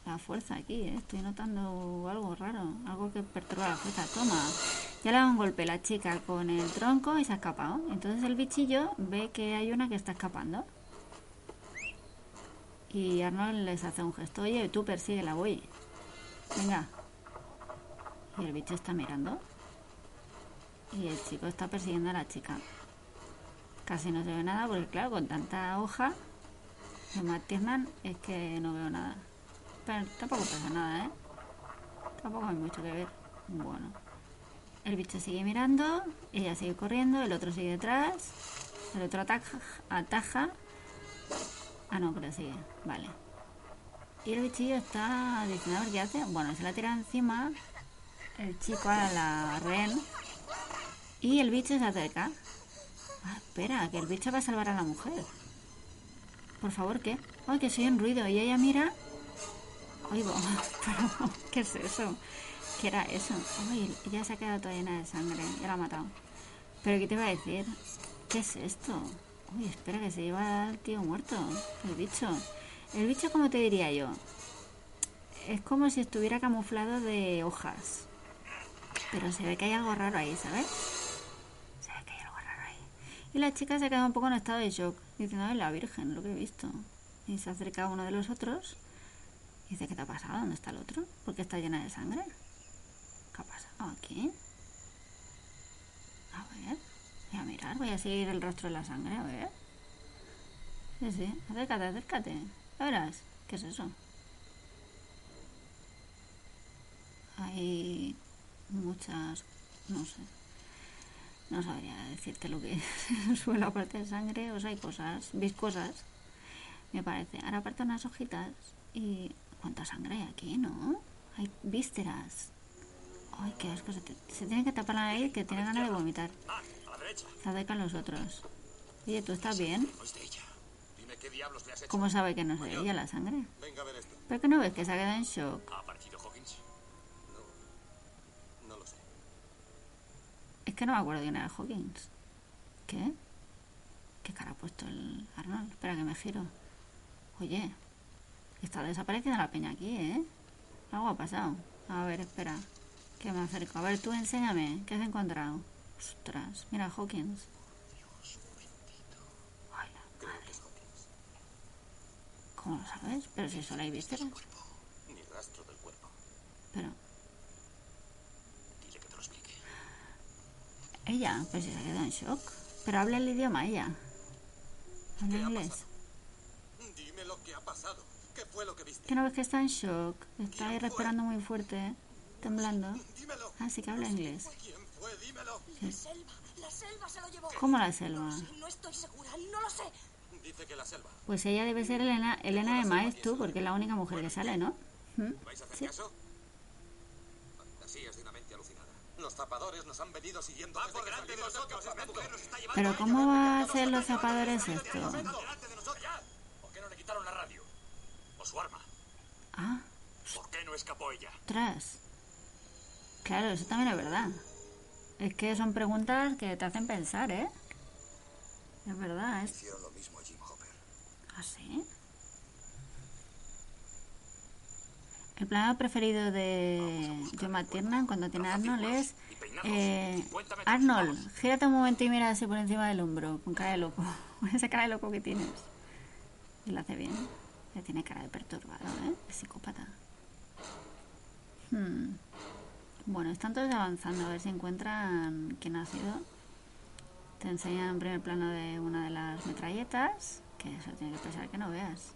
la fuerza aquí, ¿eh? Estoy notando algo raro, algo que perturba la fuerza. Toma, ya le da un golpe la chica con el tronco y se ha escapado. Entonces el bichillo ve que hay una que está escapando. Y Arnold les hace un gesto. Oye, tú persíguela, voy. Venga. Y el bicho está mirando. Y el chico está persiguiendo a la chica. Casi no se ve nada porque, claro, con tanta hoja de Matt Tiernan es que no veo nada. Pero tampoco pasa nada, ¿eh? Tampoco hay mucho que ver. Bueno. El bicho sigue mirando, ella sigue corriendo, el otro sigue detrás. El otro ataja, ataja. Ah, no, pero sigue. Vale. Y el bichillo está diciendo a ver qué hace. Bueno, se la tira encima el chico a la rehén. Y el bicho se acerca. Ah, espera, que el bicho va a salvar a la mujer. Por favor, ¿qué? Ay, que soy un ruido. Y ella mira. Ay, pero, ¿qué es eso? ¿Qué era eso? Ay, ya se ha quedado toda llena de sangre. Ya la ha matado. Pero ¿qué te iba a decir? ¿Qué es esto? Uy, espera que se lleva al tío muerto. El bicho. El bicho, como te diría yo? Es como si estuviera camuflado de hojas. Pero se ve que hay algo raro ahí, ¿sabes? Se ve que hay algo raro ahí. Y la chica se queda un poco en estado de shock, diciendo, ay, la Virgen, lo que he visto. Y se acerca a uno de los otros dice, ¿qué te ha pasado? ¿Dónde está el otro? ¿Por qué está llena de sangre? ¿Qué ha pasado aquí? A ver, voy a mirar, voy a seguir el rastro de la sangre, a ver. Sí, sí, acércate, acércate. Ya ¿qué es eso? Hay muchas, no sé, no sabría decirte lo que es el suelo aparte de sangre, o sea, hay cosas viscosas, me parece. Ahora aparte unas hojitas y cuánta sangre hay aquí, ¿no? Hay vísceras. Ay, qué asco, se, te- se tiene que tapar la nariz que tiene ganas de vomitar. Se acercan los otros. Oye, ¿tú estás bien? ¿Cómo sabe que no es de ella la sangre? ¿Pero que no ves que se ha quedado en shock? Es que no me acuerdo quién era Hawkins. ¿Qué? ¿Qué cara ha puesto el Arnold? Espera que me giro. Oye, está desapareciendo la peña aquí, ¿eh? Algo ha pasado. A ver, espera. Que me acerco. A ver, tú enséñame. ¿Qué has encontrado? Ostras, mira Hawkins. Ay, la madre. ¿Cómo lo sabes? Pero si solo hay vísceras. Ni rastro del cuerpo. Pero Dile que te lo explique. ella, pues si se ha quedado en shock. Pero habla el idioma ella. Habla ¿Qué ha inglés. Dime lo que ha pasado. ¿Qué fue lo que viste? Que no ves que está en shock. Está ahí respirando muy fuerte, temblando. Dímelo. Ah, sí que habla inglés. ¿Quién fue? Dímelo. La selva, la selva se lo llevó. ¿Cómo la selva? No estoy segura, no lo sé. Dice que la selva. Pues ella debe ser Elena, Elena de Maez, tú, porque es la única mujer que sale, ¿no? ¿Mm? ¿Vais a hacer Sí. caso? Fantasías de una mente alucinada. Los zapadores nos han venido siguiendo. Pero ¿cómo va a hacer los zapadores esto? ¡Delante de nosotros! ¡Ya! ¿Por qué no le quitaron la radio? ¿O su arma? Ah, ¿Por qué no escapó ella? ostras. Claro, eso también es verdad. Es que son preguntas que te hacen pensar, ¿eh? Es verdad, es Hicieron lo mismo a Jim Hopper. así. El plano preferido de John McTiernan cuando tiene a Arnold es eh, Arnold, gírate un momento y mira así por encima del hombro, con cara de loco, con esa cara de loco que tienes. Y lo hace bien. Tiene cara de perturbado, ¿eh? Psicópata. Hmm. Bueno, están todos avanzando a ver si encuentran quién ha sido. Te enseñan en primer plano de una de las metralletas, que eso tiene que pesar que no veas.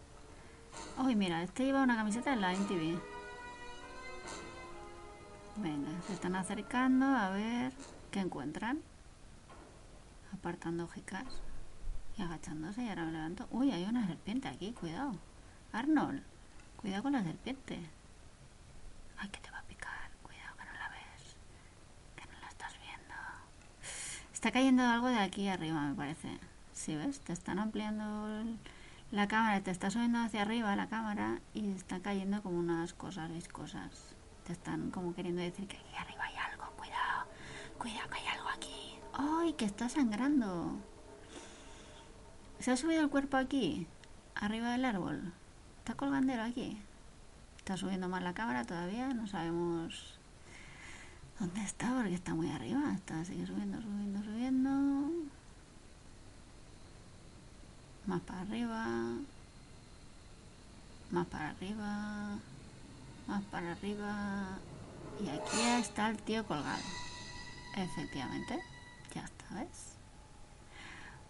Uy, mira, este lleva una camiseta de la MTV. Venga, se están acercando a ver qué encuentran. Apartando hojicas y agachándose y ahora me levanto. Uy, hay una serpiente aquí, cuidado. Arnold, cuidado con la serpiente. Ay, que te va a picar. Cuidado que no la ves. Que no la estás viendo. Está cayendo algo de aquí arriba, me parece. ¿Sí ves? Te están ampliando la cámara, te está subiendo hacia arriba la cámara y está cayendo como unas cosas viscosas. Te están como queriendo decir que aquí arriba hay algo. Cuidado. Cuidado que hay algo aquí. ¡Ay, que está sangrando! ¿Se ha subido el cuerpo aquí? Arriba del árbol. Está colgandero aquí. Está subiendo más la cámara todavía. No sabemos dónde está porque está muy arriba. Está, sigue subiendo, subiendo, subiendo. Más para arriba. Más para arriba. Más para arriba. Y aquí está el tío colgado. Efectivamente. Ya está, ¿ves?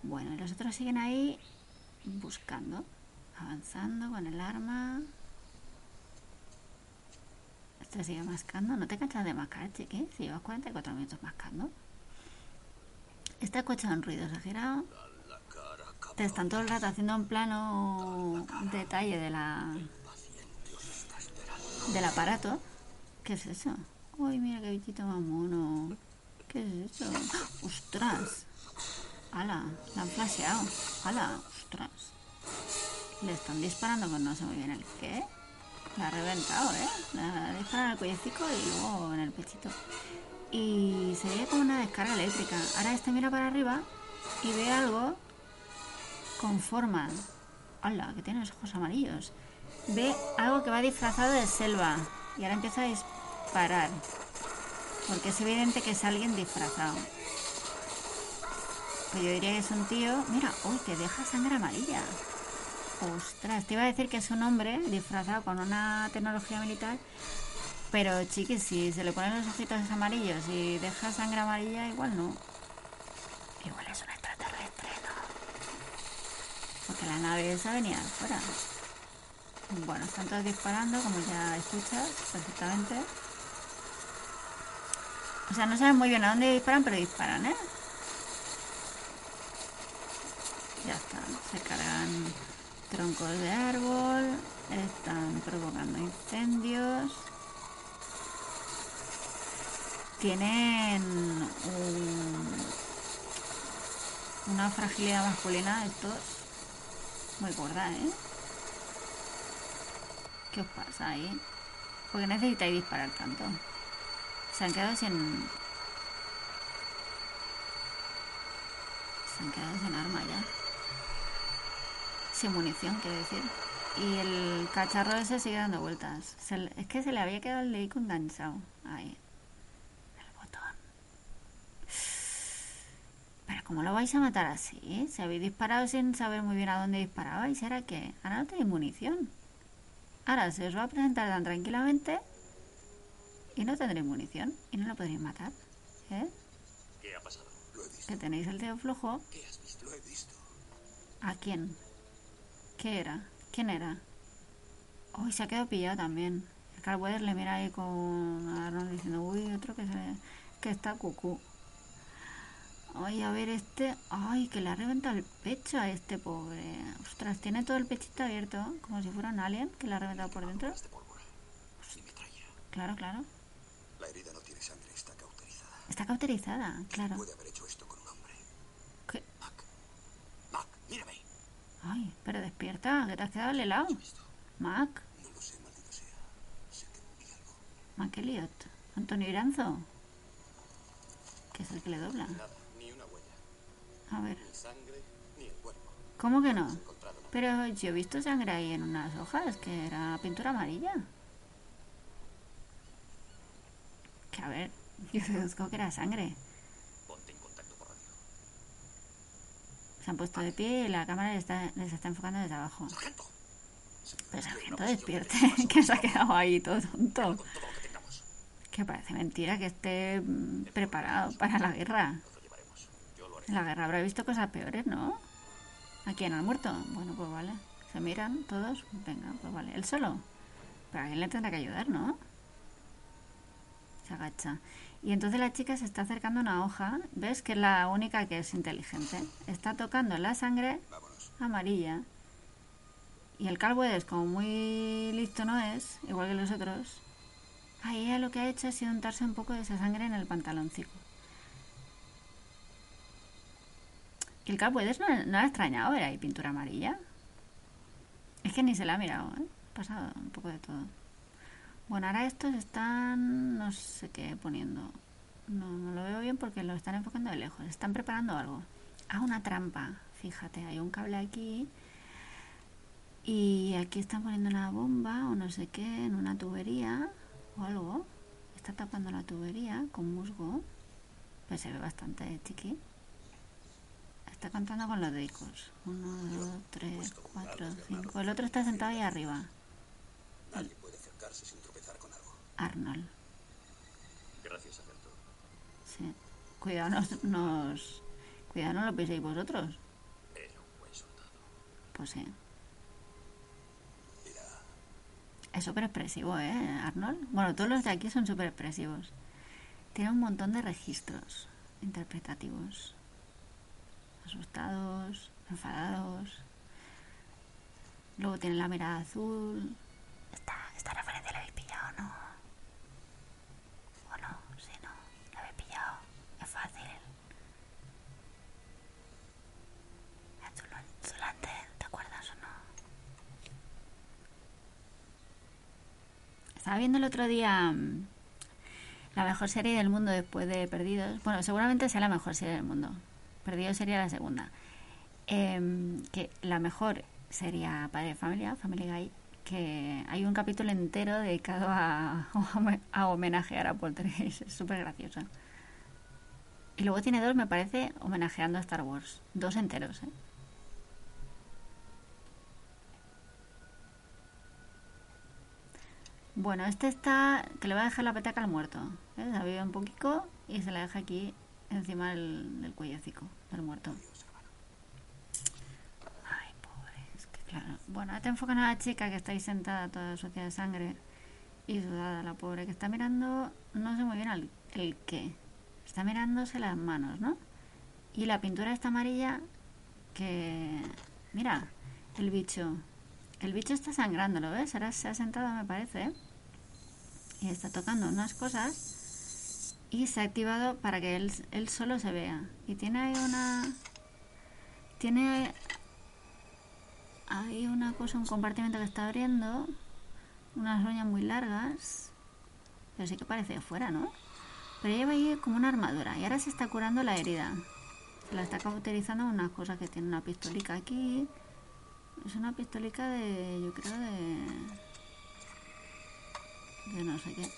Bueno, y los otros siguen ahí buscando, avanzando con el arma. Este sigue mascando. ¿No te cansas de mascar, chiqui? Si llevas 44 minutos mascando. Este ha escuchado un ruido, se ha girado. te están todo el rato haciendo un plano detalle de la del aparato. ¿Qué es eso? Uy, mira qué bichito más mono. ¿Qué es eso? ¡Ostras! ¡Hala! La han flasheado. ¡Hala! ¡Ostras! Le están disparando con no sé muy bien el qué. La ha reventado, ¿eh? La ha disparado en el cuellecico y luego en el pechito. Y se ve como una descarga eléctrica. Ahora este mira para arriba y ve algo con forma. ¡Hala! Que tiene los ojos amarillos. Ve algo que va disfrazado de selva. Y ahora empieza a disparar. Porque es evidente que es alguien disfrazado. Pues yo diría que es un tío. Mira, uy, que deja sangre amarilla. Ostras, te iba a decir que es un hombre disfrazado con una tecnología militar. Pero chiqui, si se le ponen los ojitos amarillos y deja sangre amarilla, igual no. Igual es un extraterrestre, ¿no? Porque la nave esa venía de fuera. Bueno, están todos disparando, como ya escuchas perfectamente. O sea, no saben muy bien a dónde disparan, pero disparan, ¿eh? Ya está, se cargan troncos de árbol, están provocando incendios. Tienen un- una fragilidad masculina estos muy gorda, ¿eh? ¿Qué os pasa ahí? ¿Por qué necesitáis disparar tanto? Se han quedado sin... Se han quedado sin arma ya. Sin munición, quiero decir. Y el cacharro ese sigue dando vueltas. Se le- es que se le había quedado el dedico enganchado. Ahí. El botón. Pero ¿cómo lo vais a matar así? Si habéis disparado sin saber muy bien a dónde disparabais, ¿era qué? Ahora no tenéis munición. Ahora se os va a presentar tan tranquilamente y no tendréis munición y no lo podréis matar. ¿Eh? ¿Qué ha pasado? Lo he visto. Que tenéis el dedo flojo. ¿Qué has visto? Lo he visto. ¿A quién? ¿Qué era? ¿Quién era? Uy, se ha quedado pillado también. El Carl Weathers le mira ahí con Arnold diciendo, uy, otro que, se, que está cucú. Ay, a ver este... Ay, que le ha reventado el pecho a este pobre. Ostras, tiene todo el pechito abierto, como si fuera un alien que le ha reventado por dentro. Claro, claro. La herida no tiene sangre, está cauterizada. Está cauterizada, claro. Puede haber hecho esto con un hombre. ¿Qué? Mac. Mac, mírame. Ay, pero despierta, que te has quedado helado. Mac, No lo. Mac Elliot, Antonio Iranzo. Que es el que le dobla. A ver. ¿cómo que no? Pero yo he visto sangre ahí en unas hojas, que era pintura amarilla. Que a ver, yo deduzco que era sangre. Ponte en contacto por radio. Se han puesto de pie y la cámara les está, les está enfocando desde abajo. Pero sargento, despierte, que se ha quedado ahí todo tonto. Que parece mentira que esté mm, preparado para la guerra. En la guerra habrá visto cosas peores, ¿no? ¿A quién? ¿Al muerto? Bueno, pues vale. Se miran todos. Venga, pues vale. ¿Él solo? Pero alguien le tendrá que ayudar, ¿no? Se agacha. Y entonces la chica se está acercando a una hoja. ¿Ves? Que es la única que es inteligente. Está tocando la sangre amarilla. Y el Calbuedes, como muy listo no es, igual que los otros, ahí ella lo que ha hecho ha sido untarse un poco de esa sangre en el pantaloncito. El Calbuedes no, no ha extrañado ver ahí pintura amarilla. Es que ni se la ha mirado, ¿eh? Ha pasado un poco de todo. Bueno, ahora estos están, no sé qué poniendo. No, no lo veo bien porque lo están enfocando de lejos. Están preparando algo. Ah, una trampa. Fíjate, hay un cable aquí. Y aquí están poniendo una bomba o no sé qué en una tubería o algo. Está tapando la tubería con musgo. Pues se ve bastante chiqui. Está contando con los dedicos. Uno, dos, tres, cuatro, cinco. El otro está sentado ahí arriba. Nadie puede acercarse sin. Arnold. Gracias, Alberto. Sí. Cuidado, nos, nos- Cuidado, no lo penséis vosotros. Era un buen soldado. Pues sí. Mira, Es súper expresivo, ¿eh, Arnold? Bueno, todos los de aquí son súper expresivos. Tiene un montón de registros interpretativos. Asustados, enfadados. Luego tienen la mirada azul. Esta, esta referencia la habéis pillado, ¿no? ¿O no? Sí, no. La habéis pillado. Es fácil. A Zulu- Zulander, ¿te acuerdas o no? Estaba viendo el otro día mm, la mejor serie del mundo después de Perdidos. Bueno, seguramente sea la mejor serie del mundo. Perdidos sería la segunda. Em, que la mejor sería Padre de Familia, Family Guy, que hay un capítulo entero dedicado a, homenajear a Poltergeist. Es súper gracioso. Y luego tiene dos, me parece, homenajeando a Star Wars. Dos enteros, ¿eh? Bueno, este está que le va a dejar la petaca al muerto. ¿eh? La vive un poquito y se la deja aquí encima del, del cuellecico del muerto. Ay, pobre, es que claro. Bueno, ahora te enfocan a la chica que está ahí sentada toda sucia de sangre y sudada, la pobre, que está mirando, no sé muy bien al- el qué. Está mirándose las manos, ¿no? Y la pintura está amarilla que... Mira, el bicho. El bicho está sangrando, ¿lo ves? Ahora se ha sentado, me parece. ¿eh? Y está tocando unas cosas. Y se ha activado para que él, él solo se vea. Y tiene ahí una... Tiene ahí una cosa, un compartimento que está abriendo. Unas uñas muy largas. Pero sí que parece de fuera, ¿no? Pero lleva ahí como una armadura. Y ahora se está curando la herida. Se la está cauterizando con unas cosas que tiene una pistolica aquí. Es una pistolica de. Yo creo de. De no sé qué.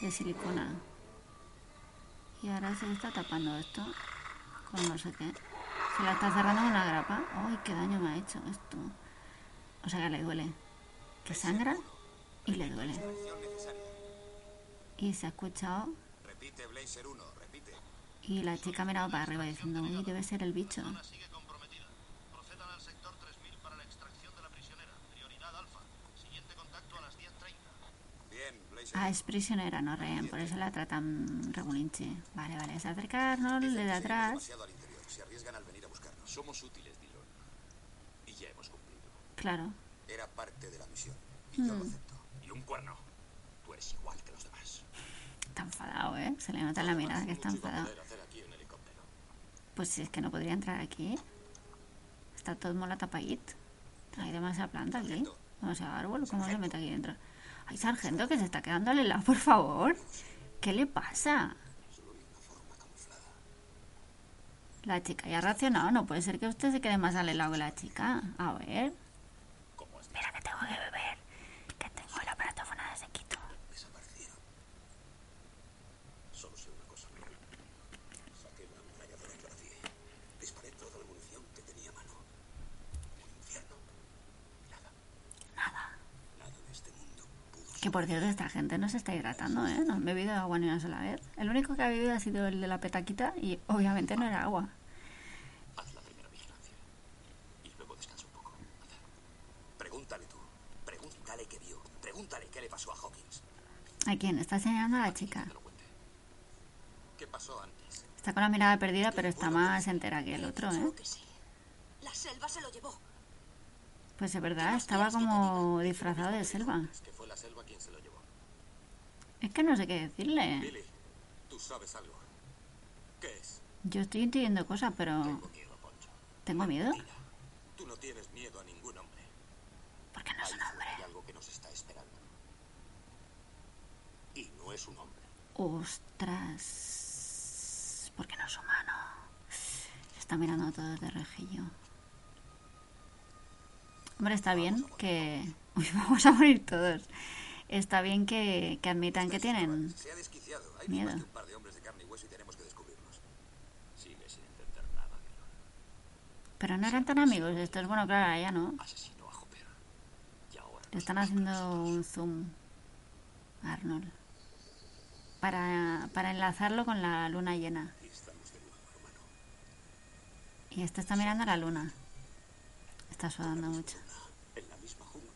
De silicona. Y ahora se está tapando esto. Con no sé qué. Se la está cerrando con una grapa. ¡Ay, qué daño me ha hecho esto! O sea que le duele. Que sangra y le duele. Y se ha escuchado. Repite, Blazer 1, repite. Y la chica ha mirado para arriba diciendo, uy, debe ser el bicho. sigue comprometida. Procedan al sector 3000 para la extracción de la prisionera. Prioridad alfa. Siguiente contacto a las 10.30. Bien, Blazer. Ah, es prisionera, no rehén, por eso la tratan regulinche. Vale, vale, se acerca Arnold de atrás. Demasiado al interior. Se arriesgan al venir a buscarnos. Somos útiles, Dillon. Y ya hemos cumplido. Claro. Era parte de la misión. Y yo lo acepto. Y un cuerno. Tú eres igual que los demás. Está enfadado, ¿eh? Se le nota en la mirada que está enfadado. Pues si es que no podría entrar aquí. Está todo mola tapadit. Hay demasiada planta aquí. Demasiado árbol. ¿Cómo se mete aquí dentro? Ay, sargento, que se está quedando helado, por favor. ¿Qué le pasa? La chica ya ha reaccionado. No puede ser que usted se quede más al helado que la chica. A ver. ¿Cómo es? Mira que tengo que beber. Que tengo el aparato fuera de sequito. Desaparecieron. Solo sé una cosa real. Saqué una ametralladora y la vacié. Disparé toda la munición que tenía a mano. Un infierno. Nada. Nada. Nada de este mundo pudo Que por cierto, esta gente no se está hidratando, ¿eh? No han bebido agua ni una sola vez. El único que ha bebido ha sido el de la petaquita y obviamente no era agua. Haz la primera vigilancia. Y luego descansa un poco. Pregúntale tú. Pregúntale qué vio. Pregúntale qué le pasó a Hawkins. ¿A quién? Está señalando a la chica. ¿Qué pasó antes? Está con la mirada perdida, pero está más entera que el otro, ¿eh? Claro que sí. La selva se lo llevó. Pues es verdad, estaba como disfrazado de selva. Es que fue la selva quien se lo llevó. Es que no sé qué decirle. Billy, tú sabes algo. ¿Qué es? Yo estoy intuiendo cosas, pero Tengo miedo, Poncho. ¿tengo miedo? Mira, tú no tienes miedo a ningún hombre. Porque no es un hombre. hay algo que nos está esperando. Y no es un hombre. Ostras. Porque no es humano. Está mirando todo de rejillo. Hombre, está bien que... Vamos a morir todos. Está bien que, admitan que tienen... Miedo. Pero no eran tan amigos. Esto es bueno, claro, ya no. Le están haciendo un zoom Arnold. Para, para enlazarlo con la luna llena. Y este está mirando a la luna. Está sudando mucho. En la misma jungla.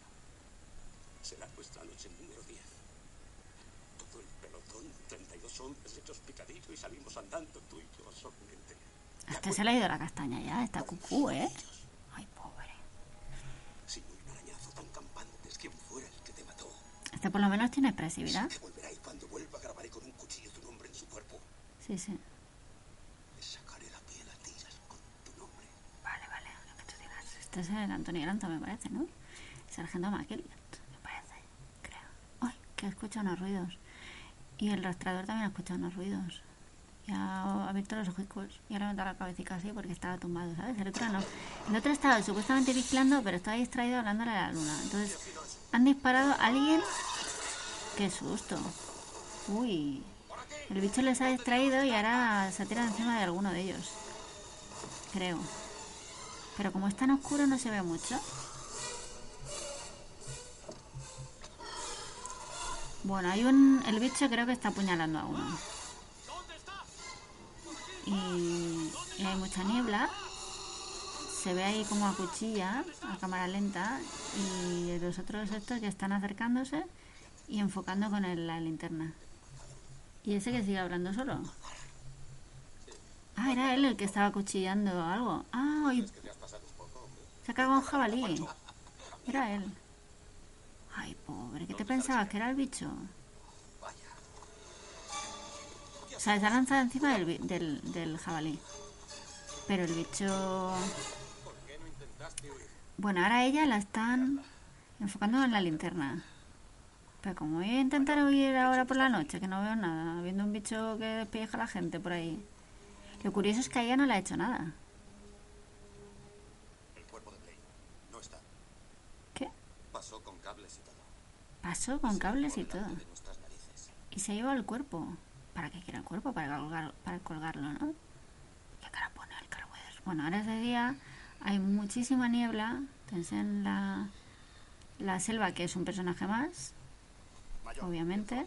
Será nuestra noche número 10. Todo el pelotón, 32 hombres hechos picadillo y salimos andando tú y yo solamente. Este se le ha ido la castaña ya, está cucú, ¿eh? Ay, pobre. Sin un arañazo tan campantes, quien fuera el que te mató. Este por lo menos tiene expresividad. Volverá y cuando vuelva grabaré con un cuchillo tu nombre en su cuerpo. Sí, sí. Le sacaré la piel a tiras con tu nombre. Vale, vale, lo que tú digas. Este es el Anthony Granta, me parece, ¿no? Sargento McElliot, me parece, creo. Ay, que escucha unos ruidos. Y el rastreador también ha escuchado unos ruidos. Y ha ha abierto los ojicos y ha levantado la cabecita así porque estaba tumbado, ¿sabes? El otro no. El otro estaba supuestamente vigilando, pero estaba distraído hablándole a la luna. Entonces, han disparado a alguien. ¡Qué susto! Uy. El bicho les ha distraído y ahora se tira encima de alguno de ellos. Creo. Pero como es tan oscuro no se ve mucho. Bueno, hay un... El bicho creo que está apuñalando a uno. Y, hay mucha niebla. Se ve ahí como a cuchilla, a cámara lenta. Y los otros estos ya están acercándose y enfocando con la linterna. ¿Y ese que sigue hablando solo? Ah, era él el que estaba cuchillando algo. Ah, y... Se ha cargado un jabalí. Era él. Ay, pobre, ¿qué te pensabas? ¿Que era el bicho? O sea, se ha lanzado encima del, del, del jabalí. Pero el bicho... Bueno, ahora ella la están enfocando en la linterna. Pero como voy a intentar huir ahora por la noche, que no veo nada, viendo un bicho que despelleja a la gente por ahí. Lo curioso es que a ella no le ha hecho nada. El cuerpo de Blake no está. ¿Qué? Pasó con cables y todo. Pasó con cables y todo. Y se ha llevado el cuerpo. ¿Para qué quiere el cuerpo? Para, colgar, para colgarlo, ¿no? ¿Qué cara pone el Carweather? Bueno, ahora es de día, hay muchísima niebla. Tense en la, la selva, que es un personaje más. Obviamente.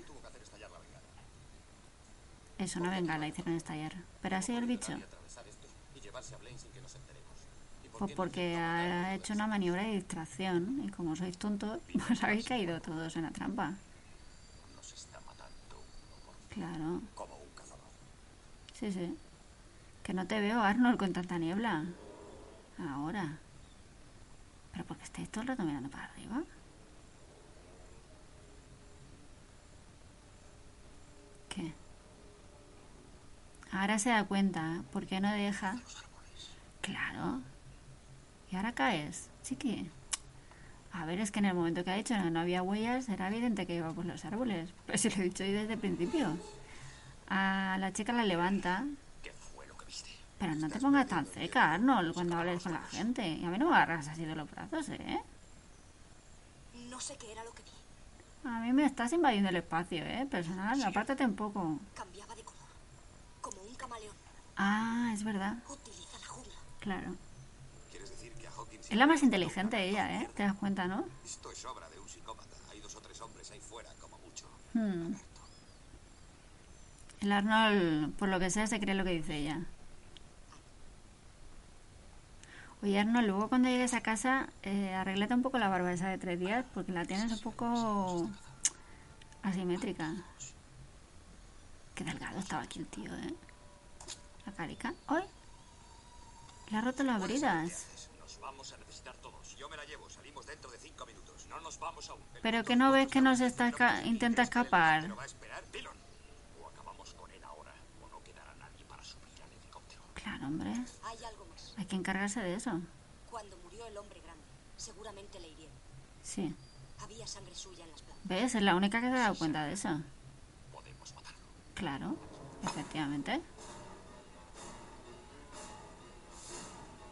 Es una bengala, hicieron estallar. Pero sido el bicho. Y atravesar esto y llevarse a Blaine sin que nos enteremos. ¿Y por Pues porque ha hecho una maniobra de distracción. Y como sois tontos, pues habéis caído todos en la trampa. Claro. Sí, sí. Que no te veo, Arnold, con tanta niebla. Ahora. ¿Pero porque estáis todo el rato mirando para arriba? ¿Qué? Ahora se da cuenta. ¿Por qué no deja? Claro. ¿Y ahora caes? Chiqui. A ver, es que en el momento que ha dicho que no había huellas, era evidente que iba por los árboles. Pero si lo he dicho yo desde el principio. A la chica la levanta, ¿Qué fue lo que viste? pero no te pongas tan cerca, Arnold, cuando hables con la gente. Y a mí no me agarras así de los brazos, ¿eh? No sé qué era lo que vi. A mí me estás invadiendo el espacio, ¿eh? Personal, apártate un poco. Cambiaba de color. Como un camaleón. Ah, es verdad, Utiliza la jungla. claro. ¿Quieres decir que a Hawkins... Es la más inteligente ella, ¿eh? Te das cuenta, ¿no? Esto es obra de un psicópata. Hay dos o tres hombres ahí fuera, como mucho. Hmm. El Arnold, por lo que sea, se cree lo que dice ella. Oye, Arnold, luego cuando llegues a casa, eh, arréglate un poco la barba esa de tres días, porque la tienes un poco asimétrica. Qué delgado estaba aquí el tío, ¿eh? La carica. ¡Ay! Le ha roto las bridas. Vamos a necesitar todos. Yo me la llevo. Salimos dentro de cinco minutos. No nos vamos aún. Pero que no ves que nos está esca- intenta escapar. Pero va a esperar. Dillon. O acabamos con él ahora, o no quedará nadie para subir al helicóptero. Claro, hombre. Hay algo más. Hay que encargarse de eso. Cuando murió el hombre grande, seguramente le hirieron. Sí. Había sangre suya en las plantas. ¿Ves? Es la única que se ha dado cuenta de eso. Podemos matarlo. Claro, efectivamente.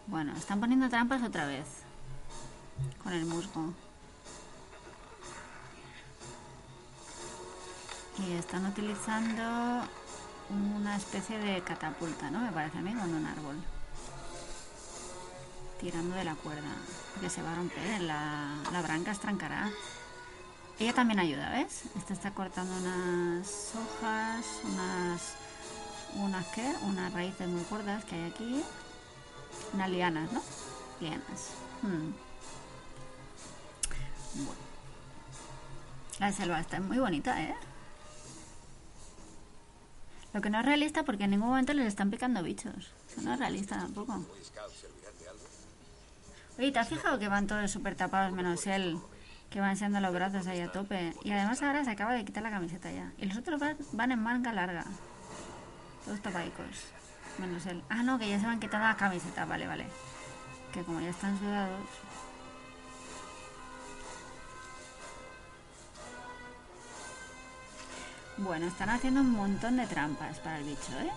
Bueno, están poniendo trampas otra vez. Con el musgo. Y están utilizando una especie de catapulta, ¿no? Me parece a mí, con un árbol. Tirando de la cuerda. Que se va a romper, la, la branca estrancará. Ella también ayuda, ¿ves? Esta está cortando unas hojas, unas... ¿Unas qué? Unas raíces muy gordas que hay aquí. Unas lianas, ¿no? Lianas. Hmm. Bueno. La selva está muy bonita, ¿eh? Lo que no es realista porque en ningún momento les están picando bichos. Eso no es realista tampoco. Oye, ¿te has fijado que van todos súper tapados menos él? Que va enseñando los brazos ahí a tope. Y además ahora se acaba de quitar la camiseta ya. Y los otros van, van en manga larga. Todos tapaicos. Menos él. Ah, no, que ya se van quitando la camiseta. Vale, vale. Que como ya están sudados. Bueno, están haciendo un montón de trampas para el bicho, ¿eh?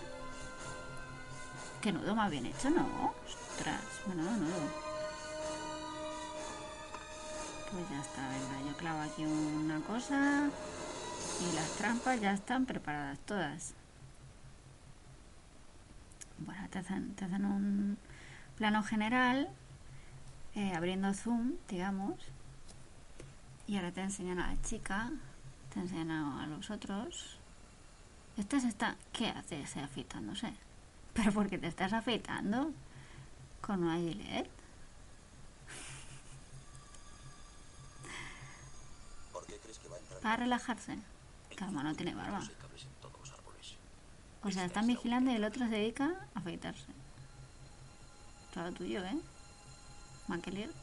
Qué nudo más bien hecho, ¿no? Ostras, bueno, no, nudo. Pues ya está, venga, yo clavo aquí una cosa y las trampas ya están preparadas todas. Bueno, te hacen, te hacen un plano general, eh, abriendo zoom, digamos, y ahora te enseñan a la chica, te enseñan a, a los otros. Este se está, ¿qué haces afeitándose? ¿Pero por qué te estás afeitando? Con una gilet. ¿Por qué crees que va a entrar? Para relajarse. Calma, no tiene barba. Hay cables en todos los árboles. O sea, están vigilando y el otro se dedica a afeitarse. Todo tuyo, ¿eh? Maqueliot.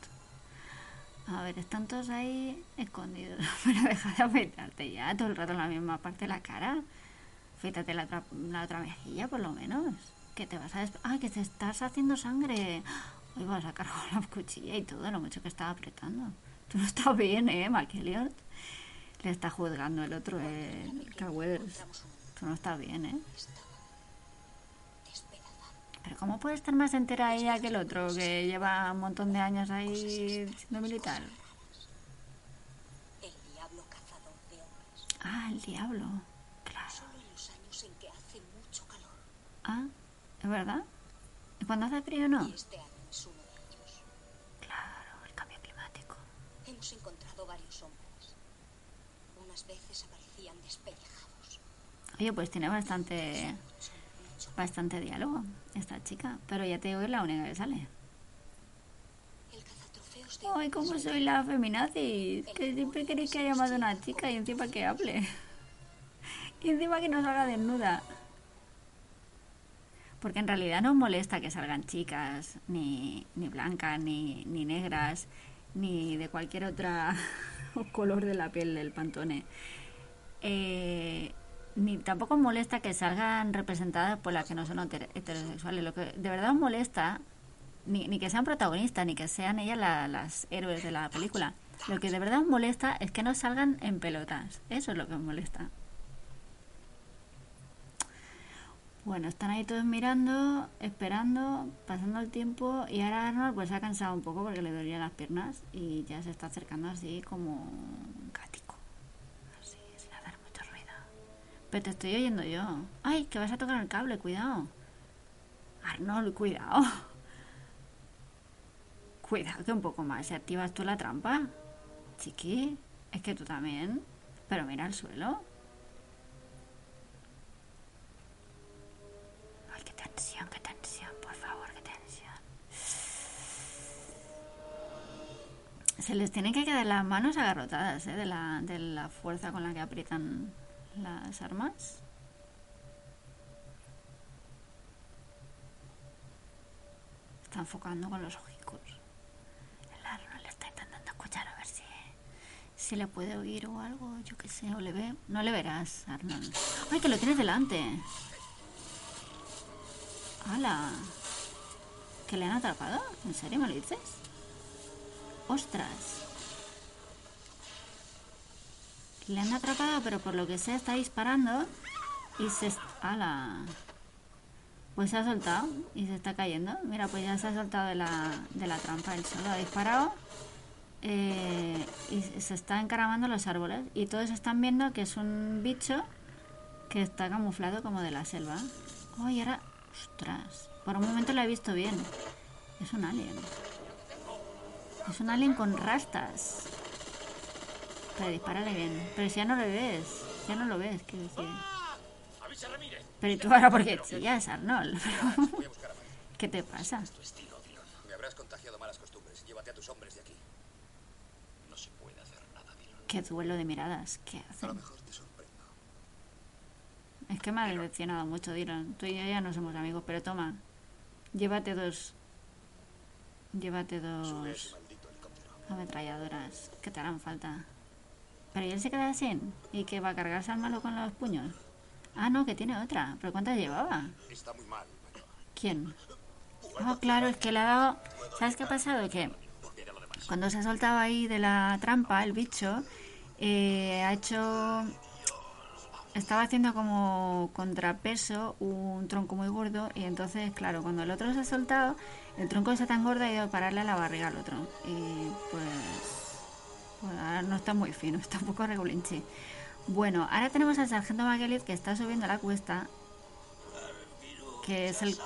A ver, están todos ahí escondidos. Pero deja de afeitarte ya todo el rato en la misma parte de la cara. Afeítate la otra, la otra mejilla, por lo menos. Que te vas a... ¡Ay, que te estás haciendo sangre! Hoy vas a cargar la cuchilla y todo, lo mucho que estaba apretando. Tú no estás bien, ¿eh, Maqueliot? Le está juzgando el otro, el Cowers. Tú no estás bien, ¿eh? Pero ¿cómo puede estar más entera ella que el otro que lleva un montón de años ahí siendo militar? Ah, el diablo. Claro. Ah, ¿es verdad? ¿Y cuando hace frío no? Claro, el cambio climático. Hemos encontrado varios hombres. Unas veces aparecían despellejados. Oye, pues tiene bastante bastante diálogo esta chica. Pero ya te digo que es la única que sale. Ay, cómo soy la feminazis. Que siempre queréis que haya más de una chica y encima que hable. Y encima que no salga desnuda. Porque en realidad no molesta que salgan chicas, ni, ni blancas, ni, ni negras, ni de cualquier otra color de la piel del pantone. Eh, ni tampoco molesta que salgan representadas por las que no son heter- heterosexuales. Lo que de verdad molesta ni, ni que sean protagonistas, ni que sean ellas la- las héroes de la película. Lo que de verdad molesta es que no salgan en pelotas. Eso es lo que molesta. Bueno, están ahí todos mirando, esperando, pasando el tiempo y ahora Arnold pues se ha cansado un poco porque le dolían las piernas y ya se está acercando así como un cático. Así, sin hacer mucho ruido. Te estoy oyendo yo. ¡Ay, que vas a tocar el cable! ¡Cuidado! Arnold, cuidado. Cuidado que un poco más. Si activas tú la trampa. Chiqui, es que tú también. Pero mira el suelo. Ay, qué tensión, qué tensión, por favor, qué tensión. Se les tienen que quedar las manos agarrotadas, ¿eh? De la, de la fuerza con la que aprietan las armas. Está enfocando con los ojicos. El Arnold le está intentando escuchar a ver si, si le puede oír o algo, yo qué sé, o le ve. No le verás, Arnold. ¡Ay, que lo tienes delante! ¡Hala! ¿Que le han atrapado? ¿En serio me lo dices? ¡Ostras! Le han atrapado, pero por lo que sea está disparando y se... ¡Hala! Pues se ha soltado y se está cayendo. Mira, pues ya se ha soltado de la, de la trampa. Él solo ha disparado eh, y se está encaramando los árboles. Y todos están viendo que es un bicho que está camuflado como de la selva. Oh, y ahora... ¡Ostras! Por un momento lo he visto bien. Es un alien. Es un alien con rastas. Pero dispárale bien. Pero si ya no lo ves. Ya no lo ves, quiero decir. Pero ¿y tú ahora por qué chillas, Arnold? Voy a buscar a Mike. ¿Qué te pasa? Me habrás contagiado malas costumbres. Llévate a tus hombres de aquí. No se puede hacer nada. Qué duelo de miradas. ¿Qué A lo hacen? mejor te sorprendo. Es que me ha decepcionado mucho, Dylan. Tú y yo ya no somos amigos, pero toma. Llévate dos. Llévate dos ametralladoras que te harán falta. Pero ¿y él se queda sin? ¿Y que va a cargarse al malo con los puños? Ah, no, que tiene otra. ¿Pero cuántas llevaba? Está muy mal. ¿Quién? Oh, claro, es que le ha dado... ¿Sabes qué ha pasado? Que cuando se ha soltado ahí de la trampa el bicho, eh, ha hecho... Estaba haciendo como contrapeso un tronco muy gordo y entonces, claro, cuando el otro se ha soltado, el tronco está tan gordo ha ido a pararle a la barriga al otro. Y pues... pues ahora no está muy fino, está un poco regulinchi. Bueno, ahora tenemos al sargento Maguelit que está subiendo la cuesta, que es el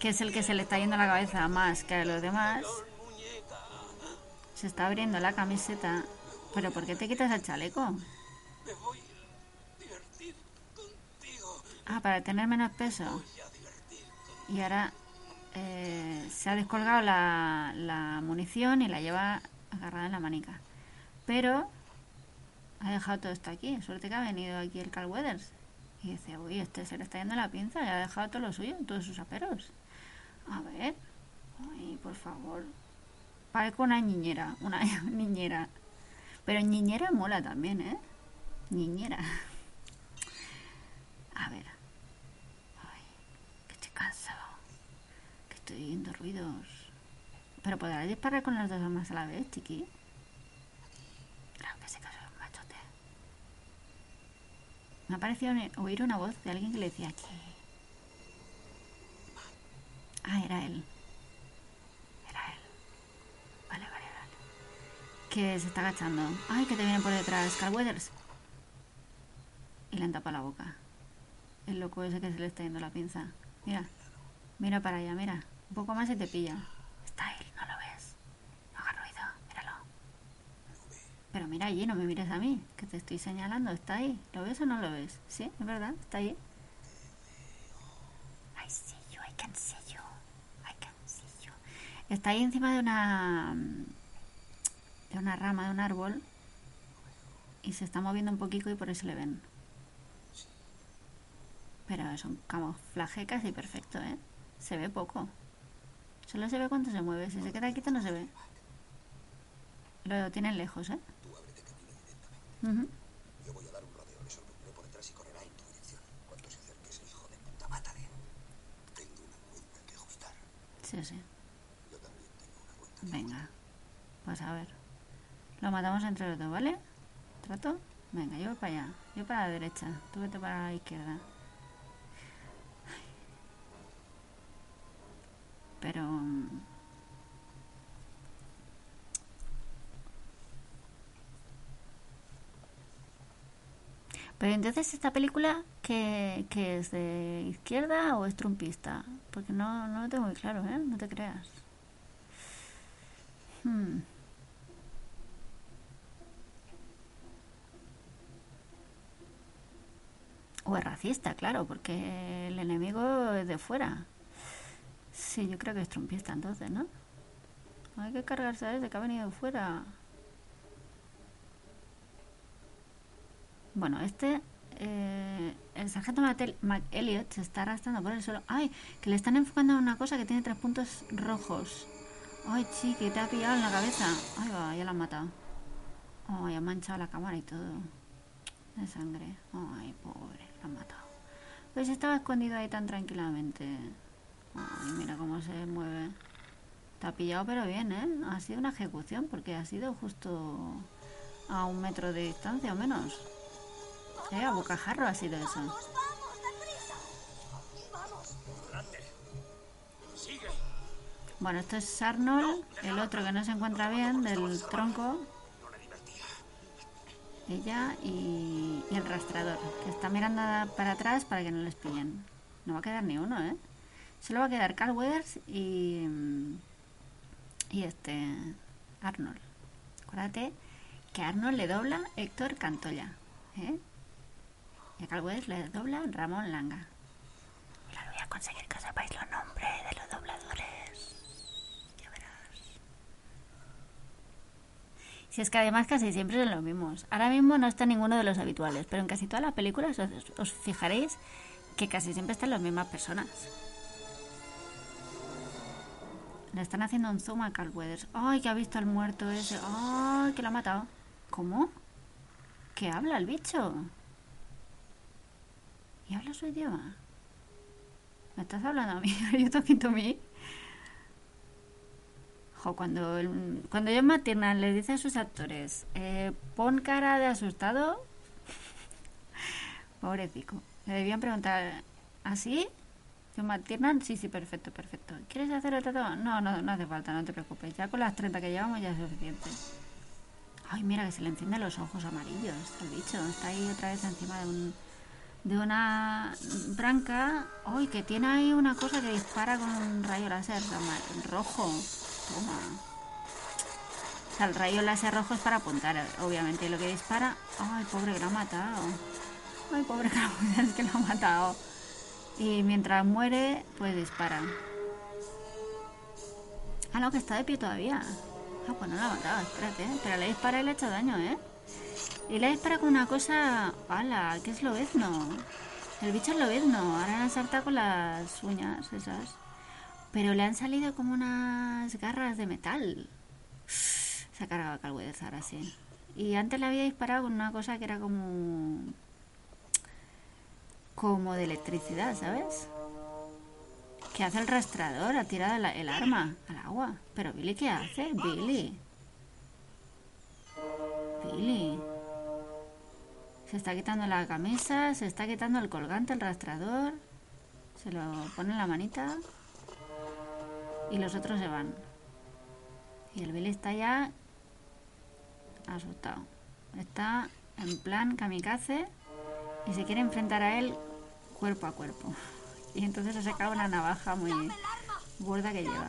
que es el que se le está yendo la cabeza más que a los demás. Se está abriendo la camiseta. ¿Pero por qué te quitas el chaleco? Ah, para tener menos peso. Y ahora eh, se ha descolgado la, munición y la lleva agarrada en la manica. Pero ha dejado todo esto aquí. Suerte que ha venido aquí el Carl Weathers. Y dice, uy, este se le está yendo la pinza y ha dejado todo lo suyo, todos sus aperos. A ver. Ay, por favor. Parezco una niñera, una niñera. Pero niñera mola también, ¿eh? Niñera. A ver. Ay, que estoy cansado. Que estoy oyendo ruidos. Pero podrás disparar con las dos armas a la vez, chiqui. Claro que que soy un machote. Me ha parecido oír una voz de alguien que le decía que. Ah, era él. Era él. Vale, vale, vale. Que se está agachando. Ay, que te viene por detrás, Carl Weathers. Y le han tapado la boca. El loco ese que se le está yendo la pinza. Mira. Mira para allá, mira. Un poco más y te pilla. Está él, no lo ves. No haga ruido, míralo. Pero mira allí, no me mires a mí, que te estoy señalando. Está ahí. ¿Lo ves o no lo ves? Sí, es verdad, está ahí. I see you, I can see. Está ahí encima de una. de una rama de un árbol. Y se está moviendo un poquito y por eso le ven. Pero es un camuflaje casi perfecto, ¿eh? Se ve poco. Solo se ve cuando se mueve. Si se queda quieto no se ve. Lo tienen lejos, ¿eh? Tú ábrete camino directamente. Ujú. Yo voy a dar un rodeo, le sorprenderé por detrás y correrá en tu dirección. Cuando se acerque ese hijo de puta, mátale. Tengo una cuenta que ajustar. Sí, sí. Yo también tengo una cuenta que Venga. Pues a ver. Lo matamos entre los dos, ¿vale? ¿Trato? Venga, yo voy para allá. Yo para la derecha. Tú vete para la izquierda. Pero... mm, Pero entonces esta película, ¿qué, qué es? ¿De izquierda o es trumpista? Porque no, no lo tengo muy claro, ¿eh? No te creas. Hmm. O es racista, claro, porque el enemigo es de fuera. Sí, yo creo que es trumpista entonces, ¿no? Hay que cargarse a ese que ha venido fuera. Bueno, este, eh, el sargento McElliot se está arrastrando por el suelo. ¡Ay! Que le están enfocando en una cosa que tiene tres puntos rojos. ¡Ay, chiqui! Te ha pillado en la cabeza. ¡Ay, va! Ya la han matado. ¡Ay! ha manchado la cámara y todo. De sangre. ¡Ay, pobre! La han matado. Si estaba escondido ahí tan tranquilamente. ¡Ay, mira cómo se mueve! Te ha pillado, pero bien, ¿eh? Ha sido una ejecución porque ha sido justo a un metro de distancia o menos. Eh, a bocajarro ha sido eso. ¡Vamos, vamos, deprisa! ¡Vamos! Adelante. Sigue. Bueno, esto es Arnold, el otro que no se encuentra bien, del tronco. No. Ella y, y el rastreador, que está mirando para atrás para que no les pillen. No va a quedar ni uno, ¿eh? Solo va a quedar Carl Weathers y, y este Arnold. Acuérdate que a Arnold le dobla Héctor Cantoya, ¿eh? Y a Carl Weathers le dobla Ramón Langa. Y ahora voy a conseguir que sepáis los nombres de los dobladores. Ya verás. Si es que además casi siempre son los mismos. Ahora mismo no está ninguno de los habituales, pero en casi todas las películas os, os fijaréis que casi siempre están las mismas personas. Le están haciendo un zoom a Carl Weathers. ¡Ay, que ha visto al muerto ese! ¡Ay, que lo ha matado! ¿Cómo? ¿Qué habla el bicho? ¿Y habla su idioma? ¿Me estás hablando a mí? ¿Are you talking to me? Jo, cuando, el- cuando John McTiernan le dice a sus actores, eh, pon cara de asustado, pobrecico. Le debían preguntar, ¿así? McTiernan, sí, sí, perfecto, perfecto. ¿Quieres hacer el tratado? No, no, no hace falta, no te preocupes. Ya con las 30 que llevamos ya es suficiente. Ay, mira que se le encienden los ojos amarillos al bicho. Está ahí otra vez encima de un de una branca. Ay, que tiene ahí una cosa que dispara con un rayo láser rojo. Toma. O sea, el rayo láser rojo es para apuntar, obviamente. Lo que dispara. Ay, pobre que lo ha matado. Ay, pobre que lo ha matado. Y mientras muere, pues dispara. Ah, no, que está de pie todavía. Ah, pues no la ha matado, espérate. Pero le dispara y le ha hecho daño, ¿eh? Y le dispara con una cosa... ¡Hala! ¿Qué es lobezno? El bicho es lobezno. Ahora la salta con las uñas esas. Pero le han salido como unas garras de metal. Se ha cargado a Calwedes ahora sí. Y antes le había disparado con una cosa que era como... Como de electricidad, ¿sabes? ¿Qué hace el rastrador? Ha tirado el arma al agua. Pero Billy, ¿qué hace? Billy. Billy. Se está quitando la camisa, se está quitando el colgante, el rastrador. Se lo pone en la manita. Y los otros se van. Y el Billy está ya asustado. Está en plan kamikaze y se quiere enfrentar a él cuerpo a cuerpo. Y entonces se saca una navaja muy gorda que lleva.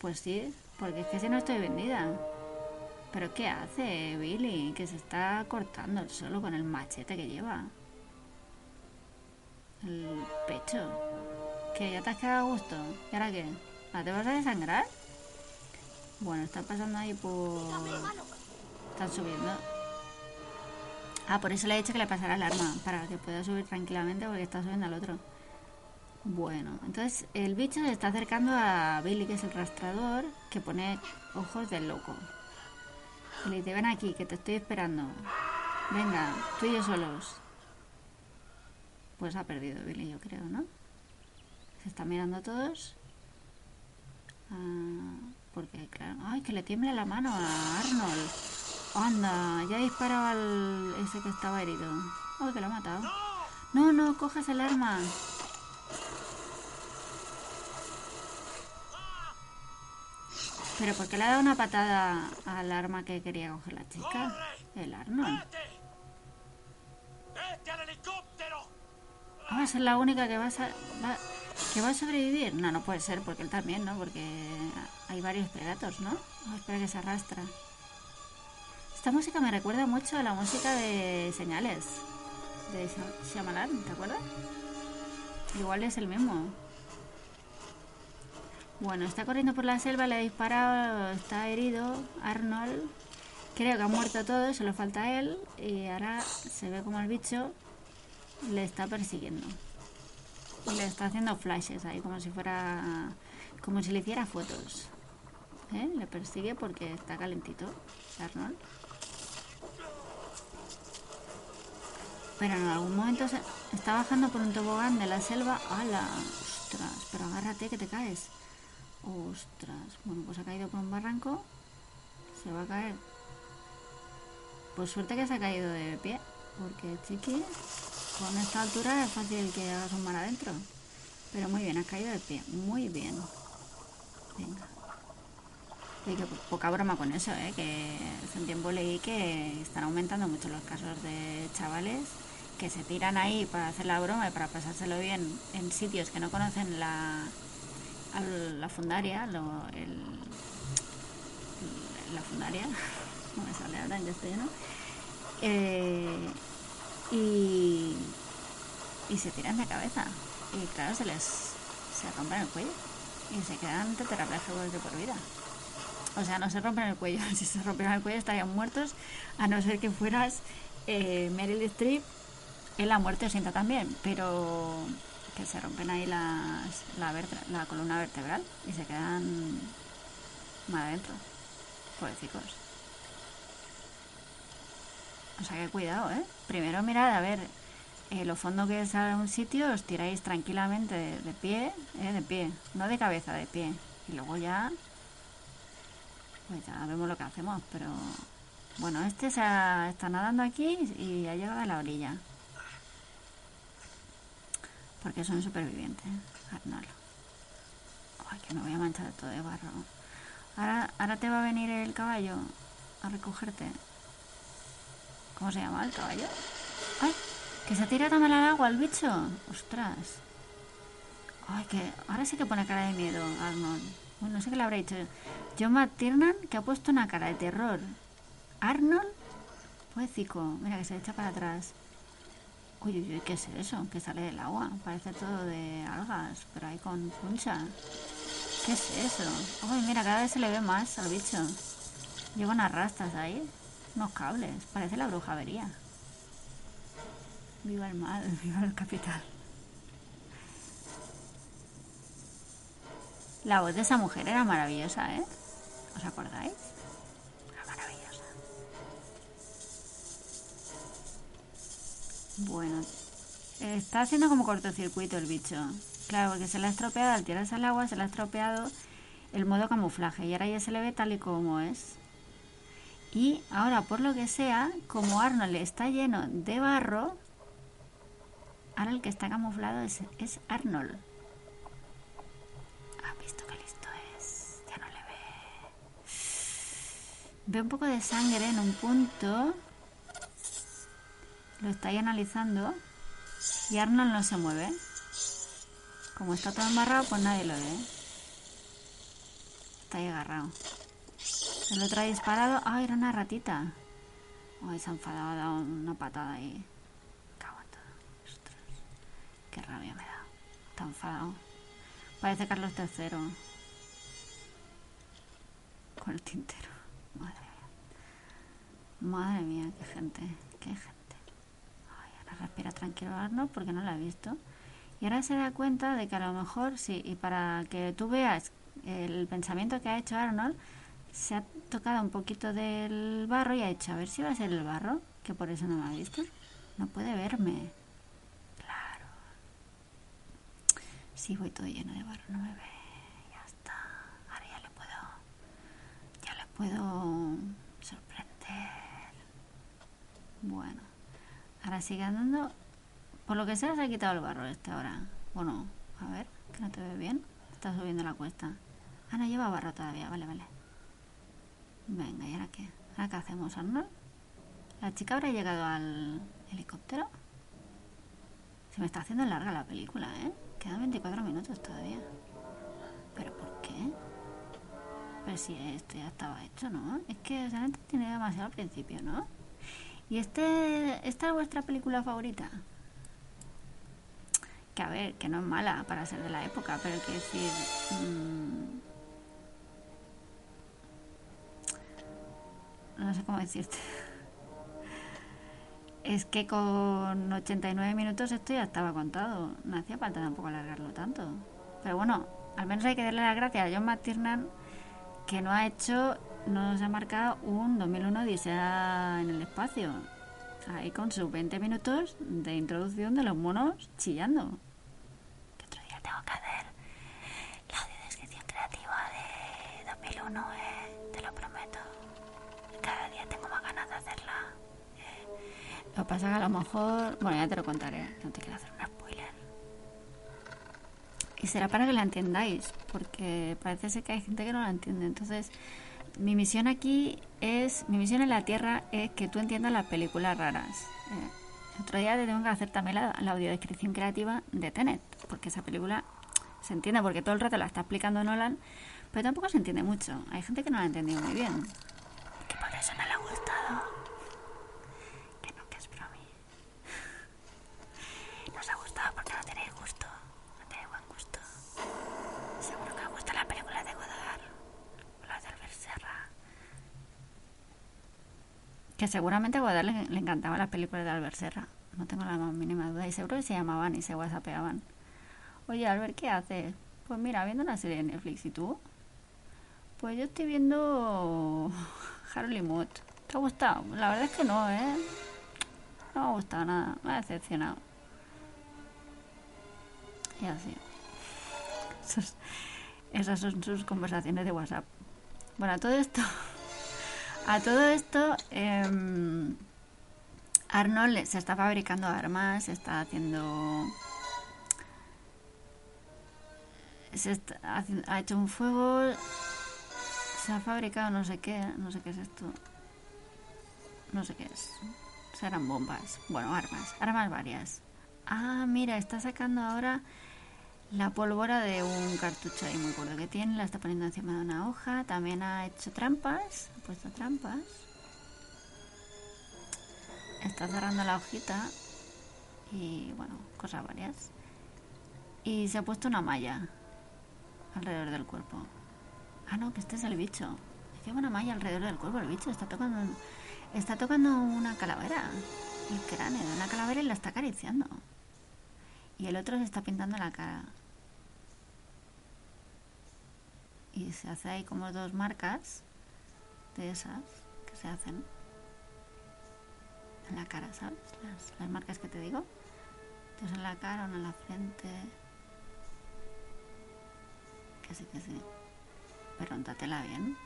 Pues sí, porque es que si no estoy vendida. ¿Pero qué hace Billy? Que se está cortando el solo con el machete que lleva. El pecho. ¿Que ya te has quedado a gusto? ¿Y ahora qué? ¿Ahora te vas a desangrar? Bueno, está pasando ahí por... Están subiendo. Ah, por eso le he dicho que le pasara el arma, para que pueda subir tranquilamente porque está subiendo al otro. Bueno, entonces el bicho se está acercando a Billy, que es el rastrador, que pone ojos del loco. Y le dice, ven aquí, que te estoy esperando. Venga, tú y yo solos. Pues ha perdido Billy, yo creo, ¿no? Se están mirando todos. Ah, porque, claro... ¡Ay, que le tiembla la mano a Arnold! Anda, ya ha disparado al ese que estaba herido. ¡Ay, que lo ha matado! No, no, cojas el arma. Pero ¿por qué le ha dado una patada al arma que quería coger la chica? El Arnold. ¡Vete al helicóptero! Ah, va a ser la única que va a, va- que va a sobrevivir. No, no puede ser, porque él también, ¿no? Porque hay varios predatos, ¿no? Oh, espera que se arrastra. Esta música me recuerda mucho a la música de Señales de Shyamalan, ¿te acuerdas? Igual es el mismo. Bueno, está corriendo por la selva, le ha disparado, está herido Arnold. Creo que ha muerto todo, solo falta él. Y ahora se ve como el bicho le está persiguiendo. Le está haciendo flashes ahí, como si fuera. como si le hiciera fotos. ¿Eh? Le persigue porque está calentito, Arnold. Pero en algún momento se- está bajando por un tobogán de la selva. ¡Hala! ¡Ostras! Pero agárrate que te caes. ¡Ostras! Bueno, pues ha caído por un barranco. Se va a caer. Pues suerte que se ha caído de pie. Porque, chiqui, con esta altura es fácil que hagas un mar adentro. Pero muy bien, has caído de pie. Muy bien. Venga. Y que po- poca broma con eso, ¿eh? Que hace un tiempo leí que están aumentando mucho los casos de chavales que se tiran ahí para hacer la broma y para pasárselo bien en sitios que no conocen la, la fundaria, lo- el, la fundaria, no me sale ahora en castellano, eh, y, y se tiran de cabeza. Y claro, se les se rompen el cuello y se quedan tetrapléjicos de por vida. O sea, no se rompen el cuello. Si se rompieran el cuello estarían muertos, a no ser que fueras eh, Meryl Streep en la muerte sienta también, pero que se rompen ahí la, la columna vertebral y se quedan mal adentro. Pobrecicos. O sea que cuidado, ¿eh? Primero mirad a ver eh, lo fondo que es a un sitio, os tiráis tranquilamente de, pie, ¿eh? De pie, no de cabeza, de pie. Y luego ya, pues ya vemos lo que hacemos, pero... Bueno, este se está nadando aquí y ha llegado a la orilla. Porque son supervivientes, Arnold. Ay, que me voy a manchar todo de barro. Ahora, ahora te va a venir el caballo a recogerte. ¿Cómo se llama el caballo? ¡Ay! Que se tira también al agua el bicho. ¡Ostras! Ay, que ahora sí que pone cara de miedo, Arnold. Bueno, no sé qué le habrá dicho. John McTiernan, que ha puesto una cara de terror. Arnold, poético. Mira que se echa para atrás. Uy, uy, uy, ¿qué es eso? Que sale del agua. Parece todo de algas, pero ahí con puncha. ¿Qué es eso? Uy, mira, cada vez se le ve más al bicho. Lleva unas rastas ahí. Unos cables. Parece la bruja avería. Viva el mal, viva el capital. La voz de esa mujer era maravillosa, ¿eh? ¿Os acordáis? Bueno, está haciendo como cortocircuito el bicho. Claro, porque se le ha estropeado, al tirarse al agua, se le ha estropeado el modo camuflaje y ahora ya se le ve tal y como es. Y ahora, por lo que sea, como Arnold está lleno de barro, ahora el que está camuflado es, Arnold. ¿Has visto qué listo es? Ya no le ve. Ve un poco de sangre en un punto. Lo está ahí analizando. Y Arnold no se mueve. Como está todo embarrado, pues nadie lo ve. Está ahí agarrado. El otro ha disparado. ¡Ah, era una ratita! Ay, se ha enfadado, ha dado una patada ahí. Cago en todo. Qué rabia me da. Está enfadado. Parece Carlos III. Con el tintero. Madre mía. Madre mía, qué gente. Qué gente. Respira tranquilo Arnold porque no la ha visto. Y ahora se da cuenta de que a lo mejor, sí, y para que tú veas el pensamiento que ha hecho Arnold, se ha tocado un poquito del barro y ha hecho, a ver si va a ser el barro, que por eso no me ha visto. No puede verme. Claro. Si voy todo lleno de barro, no me ve. Ya está. Ahora ya le puedo. Ya le puedo sorprender. Bueno. Ahora sigue andando. Por lo que sea, se ha quitado el barro este ahora. Bueno, a ver, que no te ve bien. Está subiendo la cuesta. Ah, no lleva barro todavía. Vale, vale. Venga, ¿y ahora qué? ¿Ahora qué hacemos, Arnold? ¿La chica habrá llegado al helicóptero? Se me está haciendo larga la película, ¿eh? Quedan 24 minutos todavía. ¿Pero por qué? Pero si esto ya estaba hecho, ¿no? Es que no entendí demasiado al principio, ¿no? ¿Y este, esta es vuestra película favorita? Que a ver, que no es mala para ser de la época, pero quiero decir... mmm, no sé cómo decirte. Es que con 89 minutos esto ya estaba contado. No hacía falta tampoco alargarlo tanto. Pero bueno, al menos hay que darle las gracias a John McTiernan que no ha hecho, nos ha marcado un 2001 Odisea en el espacio. Ahí con sus 20 minutos de introducción de los monos chillando. Que otro día tengo que hacer la audiodescripción creativa de 2001, eh, te lo prometo. Cada día tengo más ganas de hacerla. Eh, Lo pasa que a lo mejor, bueno, ya te lo contaré, no te quiero hacer un spoiler. Y será para que la entendáis, porque parece ser que hay gente que no la entiende. Entonces, mi misión aquí es, mi misión en la Tierra es que tú entiendas las películas raras. Eh, otro día te tengo que hacer también la, la audiodescripción creativa de Tenet, porque esa película se entiende, porque todo el rato la está explicando Nolan, pero tampoco se entiende mucho. Hay gente que no la ha entendido muy bien. Que por eso no le ha gustado. Que no, que es bromi. Nos ha gustado porque no tenéis gusto. No tenéis buen gusto. Seguro que os gusta la película de Godard. O la del Berserra. Que seguramente a Godard le, encantaban las películas de Albert Serra. No tengo la más mínima duda. Y seguro que se llamaban y se whatsappeaban. Oye, Albert, ¿qué haces? Pues mira, viendo una serie de Netflix. ¿Y tú? Pues yo estoy viendo Harley Mood. ¿Te ha gustado? La verdad es que no, ¿eh? No me ha gustado nada. Me ha decepcionado. Y así. Esas son sus conversaciones de WhatsApp. Bueno, todo esto. A todo esto. em, Arnold se está fabricando armas, se está haciendo. Se está ha hecho un fuego. Se ha fabricado no sé qué. No sé qué es esto. No sé qué es. Serán bombas. Bueno, armas. Armas varias. Ah, mira, está sacando ahora la pólvora de un cartucho ahí muy gordo que tiene. La está poniendo encima de una hoja. También ha hecho trampas. Puesto trampas. Está cerrando la hojita. Y bueno, cosas varias. Y se ha puesto una malla alrededor del cuerpo. Ah, no, que este es el bicho. Lleva una malla alrededor del cuerpo el bicho. Está tocando, está tocando una calavera. El cráneo de una calavera y la está acariciando. Y el otro se está pintando la cara. Y se hace ahí como dos marcas de esas que se hacen en la cara, ¿sabes? Las, marcas que te digo. Dos en la cara, una en la frente. Que sí, que sí. Pero untatela bien.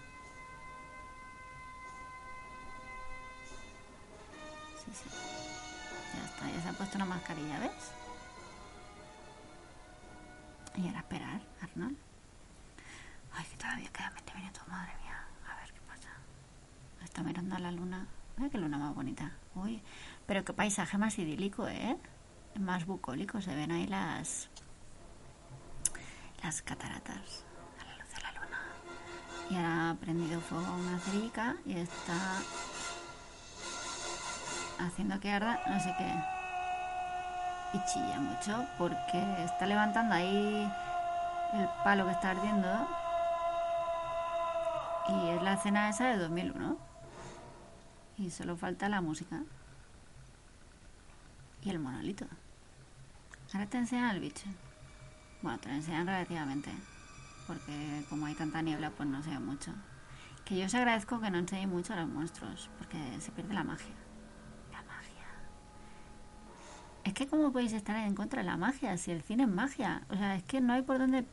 Sí, sí. Ya está, ya se ha puesto una mascarilla, ¿ves? Y ahora esperar, Arnold. Ay, que todavía quedan 20 minutos, madre. A ver qué pasa. Está mirando a la luna. Mira qué luna más bonita. Uy, pero qué paisaje más idílico, ¿eh? Más bucólico. Se ven ahí las. las cataratas a la luz de la luna. Y ahora ha prendido fuego a una cerica y está haciendo que arda sé qué. Y chilla mucho porque está levantando ahí el palo que está ardiendo. Y es la escena esa de 2001. Y solo falta la música. Y el monolito. Ahora te enseñan el bicho. Bueno, te lo enseñan relativamente. Porque como hay tanta niebla, pues no se ve mucho. Que yo os agradezco que no enseñéis mucho a los monstruos. Porque se pierde la magia. La magia. Es que cómo podéis estar en contra de la magia si el cine es magia. O sea, es que no hay por dónde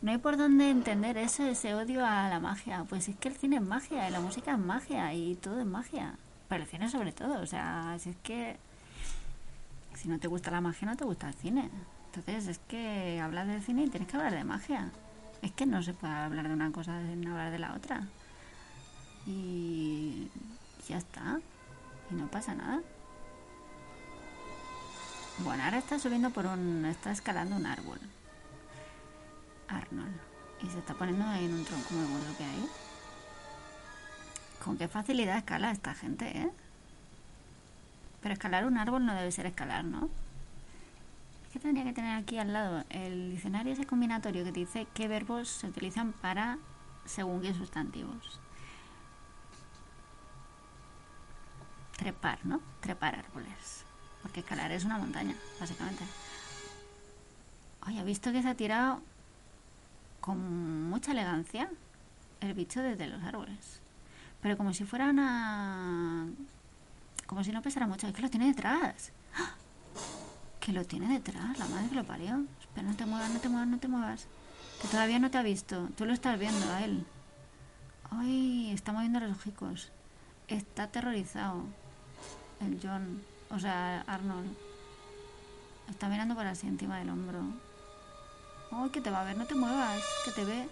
no hay por dónde entender eso, ese odio a la magia. Pues es que el cine es magia y la música es magia y todo es magia. Pero el cine sobre todo, o sea, si es que si no te gusta la magia no te gusta el cine. Entonces es que hablas del cine y tienes que hablar de magia. Es que no se puede hablar de una cosa sin hablar de la otra. Y ya está. Y no pasa nada. Bueno, ahora está subiendo por un... está escalando un árbol. Arnold. Y se está poniendo en un tronco muy gordo que hay. Con qué facilidad escala esta gente, ¿eh? Pero escalar un árbol no debe ser escalar, ¿no? Es que tendría que tener aquí al lado el diccionario ese combinatorio que dice qué verbos se utilizan para según qué sustantivos. Trepar, ¿no? Trepar árboles. Porque escalar es una montaña, básicamente. Oye, he visto que se ha tirado con mucha elegancia el bicho desde los árboles. Pero como si fuera una... Como si no pesara mucho. Es que lo tiene detrás. ¡Ah! Que lo tiene detrás, la madre que lo parió. Espera, no te muevas, no te muevas, no te muevas. Que todavía no te ha visto. Tú lo estás viendo a él. Ay, está moviendo los ojicos. Está aterrorizado. El John. O sea, Arnold. Está mirando por así encima del hombro. Ay, que te va a ver, no te muevas, que te ve.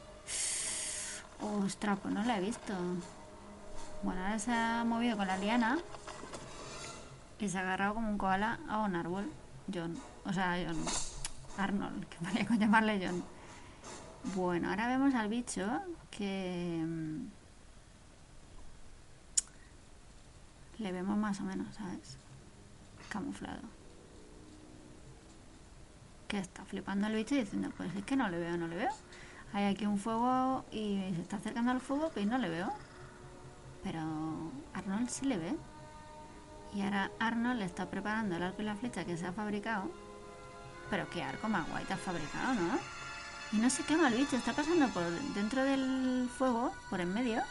Ostras, pues no la he visto. Bueno, ahora se ha movido con la liana y se ha agarrado como un koala a un árbol. John. O sea, John. Arnold, que valía con llamarle John. Bueno, ahora vemos al bicho que. mm, Le vemos más o menos, ¿sabes? Camuflado. Que está flipando el bicho y diciendo, pues es que no le veo, no le veo. Hay aquí un fuego y se está acercando al fuego y no le veo. Pero Arnold sí le ve. Y ahora Arnold le está preparando el arco y la flecha que se ha fabricado. Pero qué arco más guay te has fabricado, ¿no? Y no se quema el bicho, está pasando por dentro del fuego, por en medio.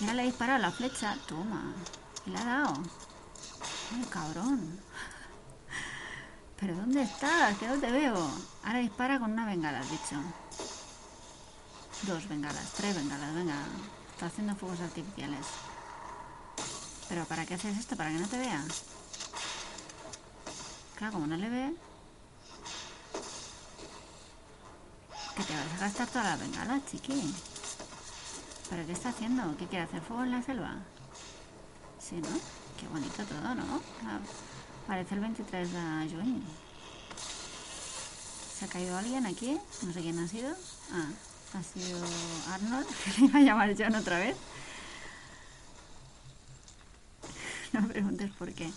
Y ahora le ha disparado la flecha. Toma. Y le ha dado. Ay, cabrón. ¿Pero dónde estás? Que no te veo. Ahora dispara con una bengala, has dicho. Dos bengalas, tres bengalas, venga. Está haciendo fuegos artificiales. ¿Pero para qué haces esto? ¿Para que no te vea? Claro, como no le ve... Que te vas a gastar toda la bengala, chiqui. ¿Pero qué está haciendo? ¿Qué quiere hacer fuego en la selva? Sí, ¿no? Qué bonito todo, ¿no? Parece el 23 de junio. ¿Se ha caído alguien aquí? No sé quién ha sido. Ah, ha sido Arnold, que le iba a llamar John otra vez. No me preguntes por qué.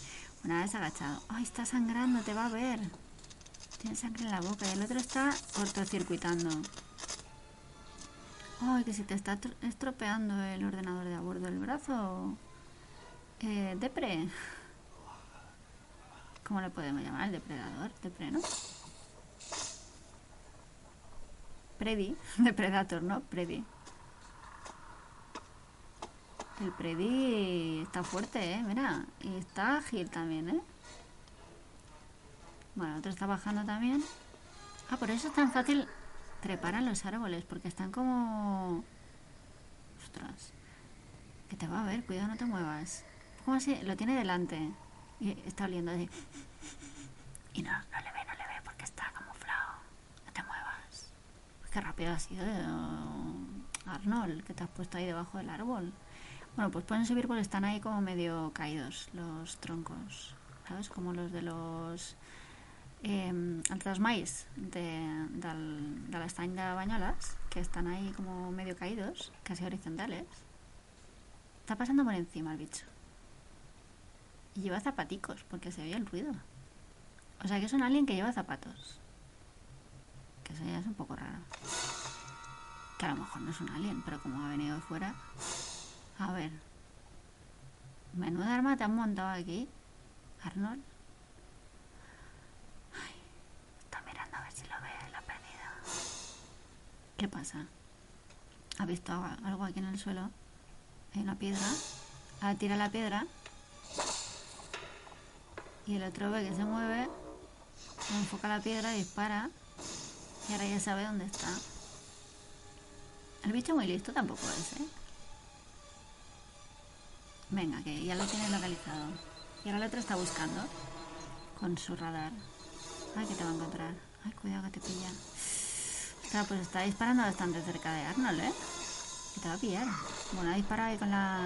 Una vez agachado. ¡Ay, está sangrando! Te va a ver. Tiene sangre en la boca y el otro está cortocircuitando. ¡Ay, que se te está tro- estropeando el ordenador de a bordo del brazo! Eh, depre. ¿Cómo le podemos llamar? El depredador. Depre, ¿no? Predi. Depredator, ¿no? Predi. El Predi está fuerte, ¿eh? Mira. Y está ágil también, ¿eh? Bueno, otro está bajando también. Ah, por eso es tan fácil trepar a los árboles, porque están como... Ostras. Que te va a ver, cuidado, no te muevas. ¿Cómo así? Lo tiene delante. Y está oliendo así. Y no, no le ve, no le ve, porque está camuflado. No te muevas. Pues qué rápido ha sido, eh, Arnold, que te has puesto ahí debajo del árbol. Bueno, pues pueden subir porque están ahí como medio caídos los troncos. ¿Sabes? Como los de los... Eh, altres mais de, del, de de Banyoles que están ahí como medio caídos casi horizontales está pasando por encima el bicho y lleva zapaticos porque se oye el ruido o sea que es un alien que lleva zapatos que eso ya es un poco raro que a lo mejor no es un alien pero como ha venido de fuera a ver menuda arma te han montado aquí Arnold Está mirando a ver si lo ve, lo ha perdido. ¿Qué pasa? ¿Ha visto algo- aquí en el suelo? Hay una piedra. Ahora tira la piedra. Y el otro ve que se mueve. Enfoca la piedra, dispara. Y ahora ya sabe dónde está. El bicho muy listo tampoco es, ¿eh? Venga, que ya lo tiene localizado. Y ahora el otro está buscando con su radar. Ay, que te va a encontrar. Ay, cuidado que te pilla. Ostras, pues está disparando bastante cerca de Arnold, ¿eh? Que te va a pillar. Bueno, ha disparado ahí con la...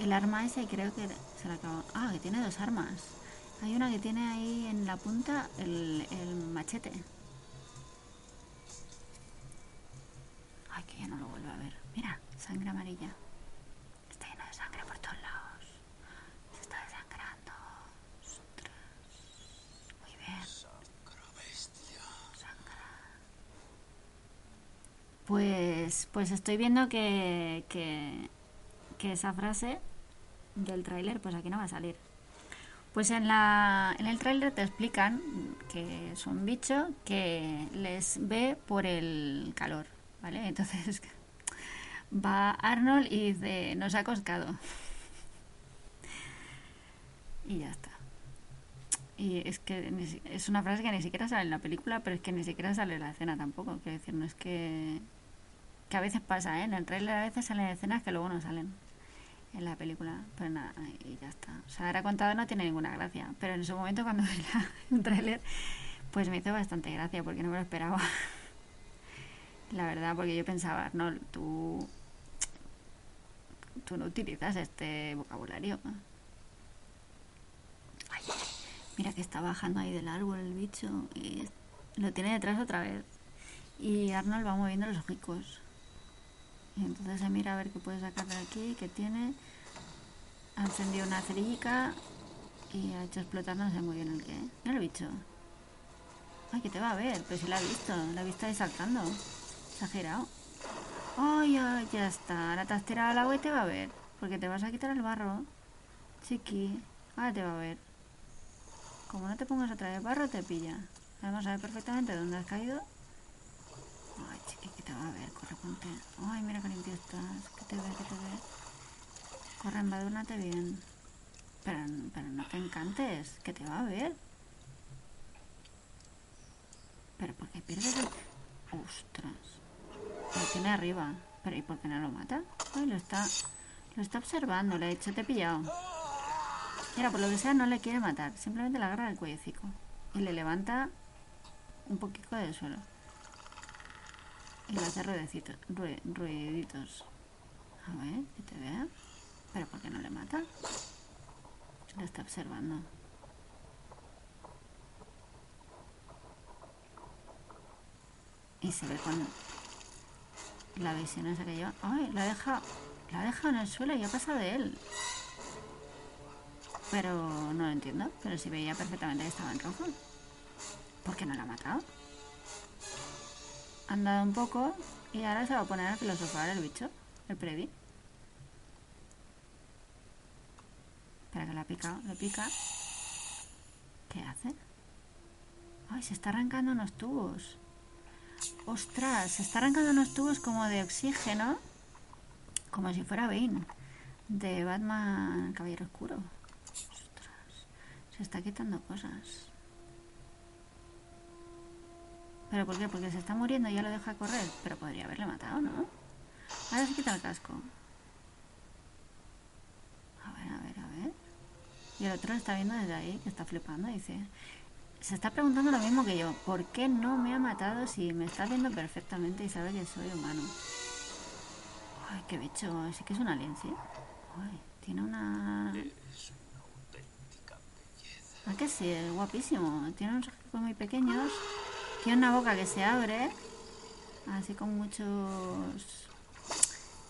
El arma esa y creo que se la acabó. Ah, que tiene dos armas. Hay una que tiene ahí en la punta el, machete. Ay, que ya no lo vuelve a ver. Mira, sangre amarilla. Está lleno de sangre por todos lados. Se está desangrando. Muy bien. Pues, pues estoy viendo que, que, que esa frase del tráiler, pues aquí no va a salir. Pues en, la, en el tráiler te explican que es un bicho que les ve por el calor, ¿vale? Entonces va Arnold y dice, nos ha coscado. Y ya está. Y es que es una frase que ni siquiera sale en la película, pero es que ni siquiera sale en la escena tampoco. Quiero decir, no es que. que a veces pasa, ¿eh? En el trailer a veces salen escenas que luego no salen en la película. Pero nada, y ya está. O sea, ahora contado no tiene ninguna gracia. Pero en su momento, cuando vi el trailer, pues me hizo bastante gracia porque no me lo esperaba. La verdad, porque yo pensaba, no, tú. tú no utilizas este vocabulario. Ay, mira que está bajando ahí del árbol el bicho y lo tiene detrás otra vez. Y Arnold va moviendo los ojicos. Entonces se mira a ver qué puede sacar de aquí, qué tiene. Ha encendido una cerillica y ha hecho explotar no sé muy bien el qué. Mira el bicho. Ay, que te va a ver, pero si la ha visto, la ha visto ahí saltando. Girado. Ay, ay, ya está. Ahora te has tirado al agua y te va a ver. Porque te vas a quitar el barro. Chiqui. Ahora te va a ver. Como no te pongas otra vez barro, te pilla. Además, sabe perfectamente dónde has caído. Ay, chiqui, que te va a ver. Corre, ponte. Ay, mira qué limpio estás. Que te ve, que te ve. Corre, embadúrnate bien. Pero, pero no te encantes, que te va a ver. Pero ¿por qué pierdes el...? Ostras. Lo tiene arriba. Pero ¿y por qué no lo mata? Ay, lo está... Lo está observando, le ha dicho, te he pillado. Mira, por lo que sea, no le quiere matar. Simplemente le agarra el cuellecico. Y le levanta un poquito del suelo. Y hace ruidecitos, rue- ruiditos. A ver, que te vea. Pero ¿por qué no le mata? Lo está observando. Y se ve con la visión esa que lleva. ¡Ay! La deja, la ha dejado en el suelo y ha pasado de él. Pero no lo entiendo. Pero si veía perfectamente que estaba en rojo. ¿Por qué no la ha matado? Andado un poco y ahora se va a poner a filosofar el bicho, el Previ. Espera que la ha picado, le pica. ¿Qué hace? Ay, se está arrancando unos tubos. Ostras, se está arrancando unos tubos como de oxígeno. Como si fuera Bane. De Batman Caballero Oscuro. Ostras, se está quitando cosas. ¿Pero por qué? Porque se está muriendo y ya lo deja correr. Pero podría haberle matado, ¿no? Ahora se quita el casco. A ver, a ver, a ver. Y el otro lo está viendo desde ahí, que está flipando. Dice, se está preguntando lo mismo que yo. ¿Por qué no me ha matado si me está viendo perfectamente y sabe que soy humano? Ay, qué bicho. Sí que es un alien, ¿sí? Ay, tiene una... Es una auténtica belleza. ¿A que sí? Es guapísimo. Tiene unos ojos muy pequeños. Tiene una boca que se abre. Así con muchos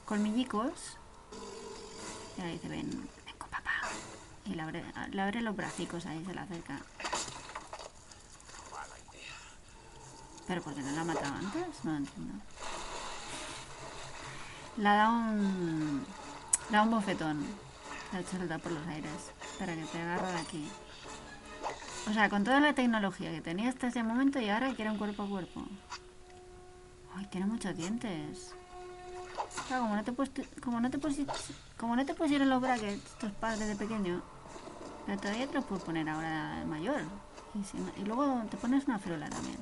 colmillicos. Y ahí dice, ven, ven con papá. Y le abre, abre los bracicos ahí, se le acerca. ¿Pero por qué no la ha matado antes? No lo entiendo. Le ha dado un... Un bofetón. Le ha hecho saltar por los aires. Espera que te agarro de aquí. O sea, con toda la tecnología que tenía hasta ese momento y ahora quiere un cuerpo a cuerpo. Ay, tiene muchos dientes. Claro, como no te, como no te, como no te pusieron los brackets tus padres de pequeño, pero todavía te los puedes poner ahora mayor. Y, si no- y luego te pones una frula también.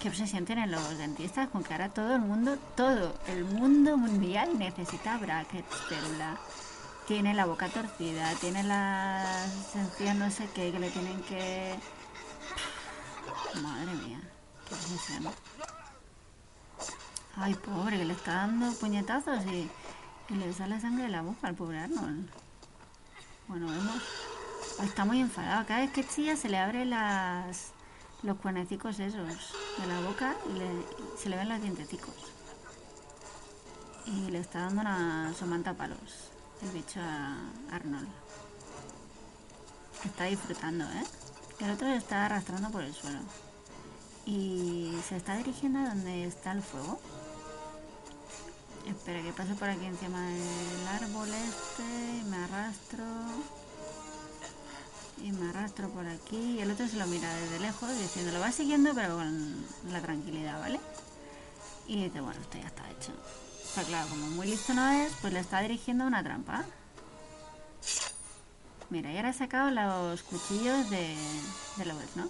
Qué obsesión tienen los dentistas con que ahora todo el mundo, todo el mundo mundial necesita brackets, férula. Tiene la boca torcida, tiene las encías no sé qué, que le tienen que... Madre mía, qué obsesión. Ay, pobre, que le está dando puñetazos y, y le sale sangre de la boca al pobre Arnold. Bueno, vemos. Está muy enfadado. Cada vez que chilla se le abre las los cuernecicos esos de la boca y, le- y se le ven los dientecicos. Y le está dando una somanta palos el bicho a Arnold. Está disfrutando, ¿eh? El otro le está arrastrando por el suelo. Y se está dirigiendo a donde está el fuego. Espera, que paso por aquí encima del árbol este y me arrastro. Y me arrastro por aquí. Y el otro se lo mira desde lejos diciendo, lo va siguiendo pero con la tranquilidad, ¿vale? Y dice, bueno, esto ya está hecho. Pero claro, como muy listo no es, pues le está dirigiendo a una trampa. Mira, y ahora ha sacado los cuchillos de, de Lobez, ¿no?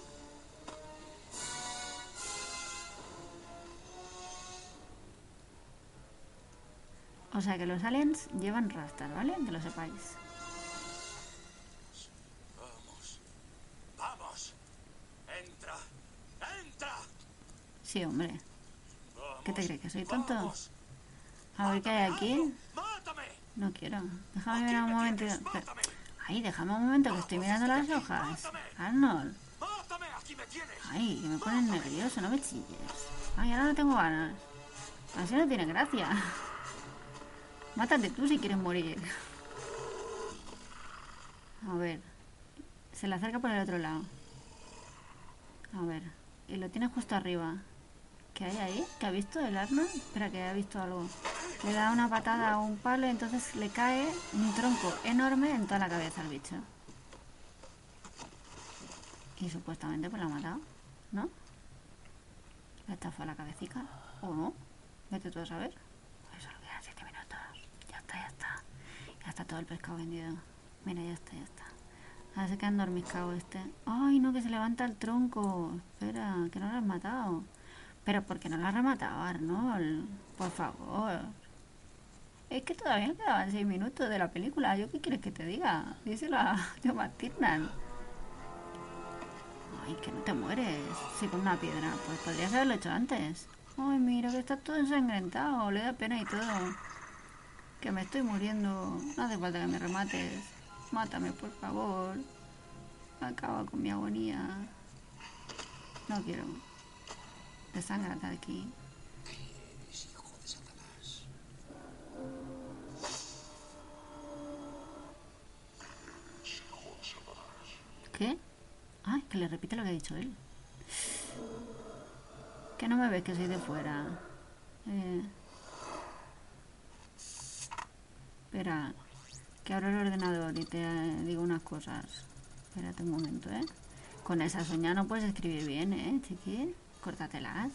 O sea que los aliens llevan rastas, ¿vale? Que lo sepáis. Vamos. Vamos. Entra. Entra. Sí, hombre. ¿Qué te crees? ¿Que soy tonto? Vamos. A ver qué hay aquí. No quiero. Déjame ver un me momento. Ay, déjame un momento que estoy mirando las hojas. Arnold. Ay, que me pones nervioso, no me chilles. Ay, ahora no tengo ganas. Así no tiene gracia. Mátate tú si quieres morir. A ver. Se le acerca por el otro lado. A ver. Y lo tienes justo arriba. ¿Qué ¿Qué hay ahí? ¿Qué ha visto el arma? Espera, que ha visto algo. Le da una patada a un palo y entonces le cae un tronco enorme en toda la cabeza al bicho. Y supuestamente pues lo ha matado, ¿no? Le estafó la cabecita. ¿O no? Vete tú a saber. Pues solo quedan 7 minutos. Ya está, ya está. Ya está todo el pescado vendido. Mira, ya está, ya está. Ahora se queda endormiscado este. ¡Ay, no! Que se levanta el tronco. Espera, que no lo has matado. Pero ¿por qué no lo has rematado, Arnold? Por favor. Es que todavía quedaban 6 minutos de la película. ¿Yo qué quieres que te diga? Díselo a Thomas Tiernan. Ay, que no te mueres. Sí, con una piedra. Pues podrías haberlo hecho antes. Ay, mira que está todo ensangrentado. Le da pena y todo. Que me estoy muriendo. No hace falta que me remates. Mátame, por favor. Acaba con mi agonía. No quiero. Aquí. Eres hijo de Satanás. ¿Qué? Ay, que le repite lo que ha dicho él. Que no me ves que soy de fuera. Eh. Espera, que abro el ordenador y te eh, digo unas cosas. Espérate un momento, ¿eh? Con esa soña no puedes escribir bien, ¿eh, chiqui? Córtatelas.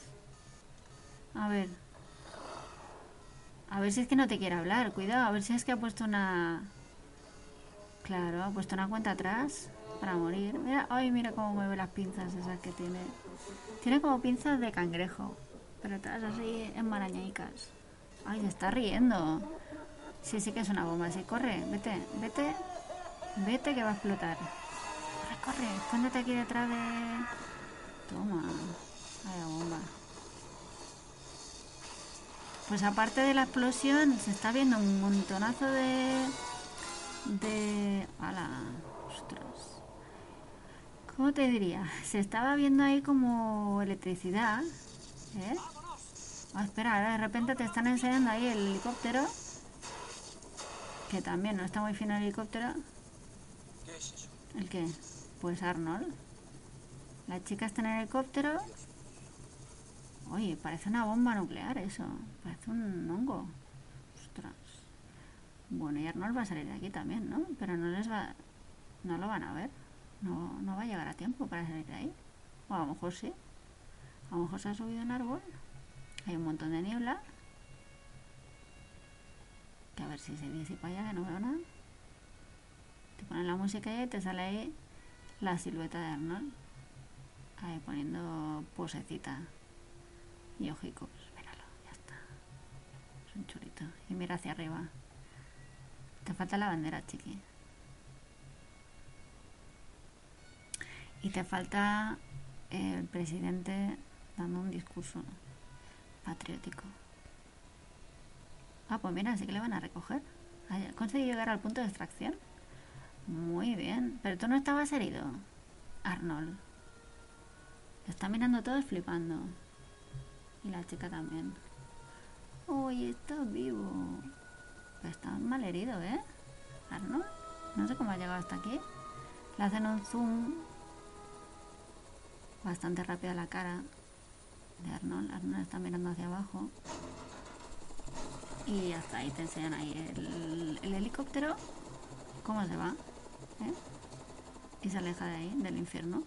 A ver. A ver si es que no te quiere hablar. Cuidado, a ver si es que ha puesto una... Claro, ha puesto una cuenta atrás para morir. Mira, ay, mira cómo mueve las pinzas esas que tiene. Tiene como pinzas de cangrejo, pero atrás así enmarañaicas. Ay, se está riendo. Sí, sí que es una bomba. Sí, corre, vete, vete, vete que va a explotar. Corre, corre, escóndete aquí detrás de... Toma. Vaya bomba. Pues aparte de la explosión, se está viendo un montonazo de... De... ¡Hala! ¡Ostras! ¿Cómo te diría? Se estaba viendo ahí como electricidad. ¿Eh? Ah, espera, ahora de repente te están enseñando ahí el helicóptero. Que también no está muy fino el helicóptero. ¿Qué es eso? ¿El qué? Pues Arnold. La chica está en el helicóptero. Oye, parece una bomba nuclear eso. Parece un hongo. Ostras. Bueno, y Arnold va a salir de aquí también, ¿no? Pero no les va... No lo van a ver. No, no va a llegar a tiempo para salir de ahí. O a lo mejor sí. A lo mejor se ha subido un árbol. Hay un montón de niebla. Que a ver si se disipa ya, que no veo nada. Te ponen la música y te sale ahí la silueta de Arnold. Ahí poniendo posecita. Y ojicos. Míralo, ya está. Es un chulito. Y mira hacia arriba. Te falta la bandera, chiqui. Y te falta el presidente dando un discurso patriótico. Ah, pues mira, sí que le van a recoger. ¿Ha conseguido llegar al punto de extracción? Muy bien. Pero tú no estabas herido, Arnold. Te está mirando todo flipando. Y la chica también. Uy, está vivo. Está mal herido, ¿eh? Arnold. No sé cómo ha llegado hasta aquí. Le hacen un zoom bastante rápido la cara de Arnold. Arnold está mirando hacia abajo. Y hasta ahí te enseñan ahí el, el helicóptero. ¿Cómo se va? ¿Eh? Y se aleja de ahí, del infierno.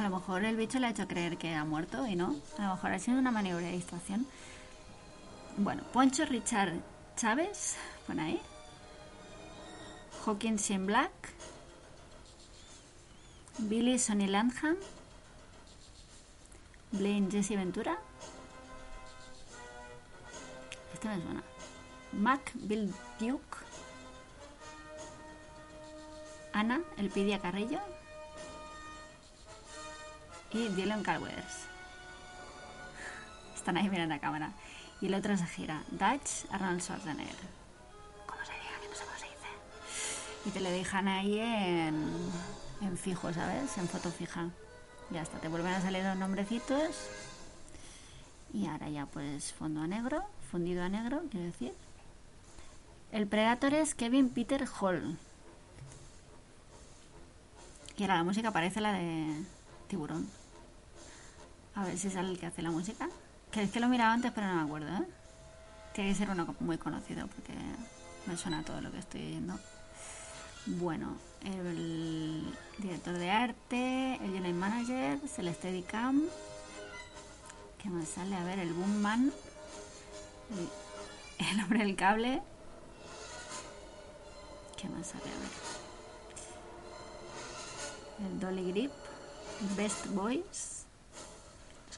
A lo mejor el bicho le ha hecho creer que ha muerto y no. A lo mejor ha sido una maniobra de distracción. Bueno, Poncho Richard Chávez, pon ahí. Hawkins in Black. Billy Sonny Landham. Blaine Jesse Ventura. Este me suena. Mac Bill Duke. Ana Elpidia Carrillo. Y Dylan Calwers. Están ahí mirando a cámara. Y el otro se gira. Dutch Arnold Schwarzenegger. ¿Cómo se diga? Que no sé cómo se dice. Y te lo dejan ahí en, en fijo, ¿sabes? En foto fija. Ya está, te vuelven a salir los nombrecitos. Y ahora ya pues fondo a negro, fundido a negro, quiero decir. El Predator es Kevin Peter Hall. Y ahora la música parece la de tiburón. A ver si sale el que hace la música. Que es que lo miraba antes, pero no me acuerdo, ¿eh? Tiene que ser uno muy conocido porque me suena todo lo que estoy oyendo. Bueno, el director de arte, el Unit Manager, el Steadicam. ¿Qué más sale? A ver, el Boomman. El hombre del cable. ¿Qué más sale? A ver. El Dolly Grip. Best Boys.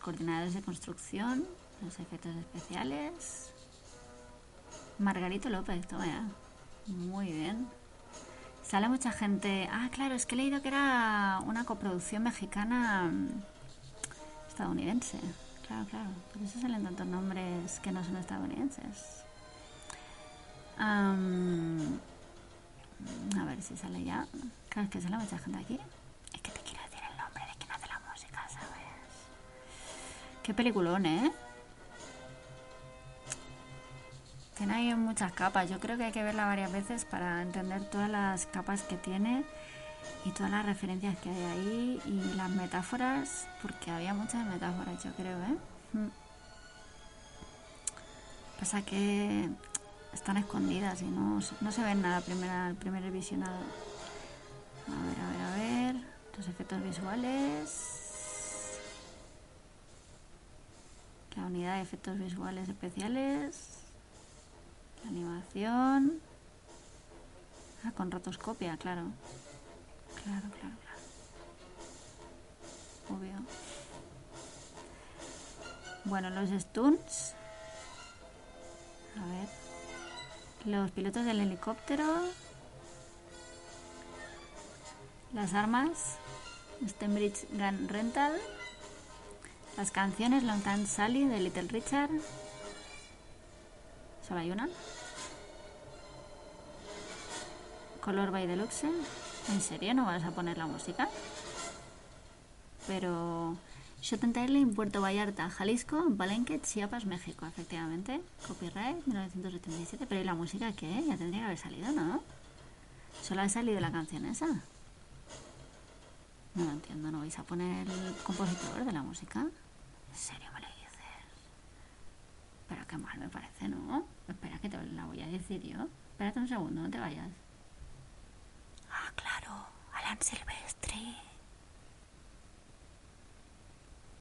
Coordinadores de construcción. Los efectos especiales. Margarito López, toma. Muy bien. Sale mucha gente. Ah, claro, es que he leído que era una coproducción mexicana mm, estadounidense. Claro, claro. Por eso salen tantos nombres que no son estadounidenses. Am, a ver si sale ya. Claro, es que sale mucha gente aquí. Qué peliculón, ¿eh? Tiene ahí muchas capas. Yo creo que hay que verla varias veces para entender todas las capas que tiene y todas las referencias que hay ahí y las metáforas, porque había muchas metáforas, yo creo, ¿eh? Mm. Pasa que están escondidas y no, no se ven nada al primer visionado. A ver, a ver, a ver. Los efectos visuales. La unidad de efectos visuales especiales. La animación. Ah, con rotoscopia, claro. Claro, claro, claro. Obvio. Bueno, los stunts. A ver. Los pilotos del helicóptero. Las armas. Stenbridge Gun Rental. Las canciones Long Time Sally de Little Richard. Solo hay una. Color by Deluxe. ¿En serio no vas a poner la música? Pero. Shot en Puerto Vallarta, Jalisco, Palenque, Chiapas, México, efectivamente. Copyright 1977. Pero ¿y la música qué? Ya tendría que haber salido, ¿no? Solo ha salido la canción esa. No lo entiendo, ¿no vais a poner el compositor de la música? ¿En serio me lo dices? Pero qué mal me parece, ¿no? Espera que te la voy a decir yo. Espérate un segundo, no te vayas. Ah, claro, Alan Silvestri.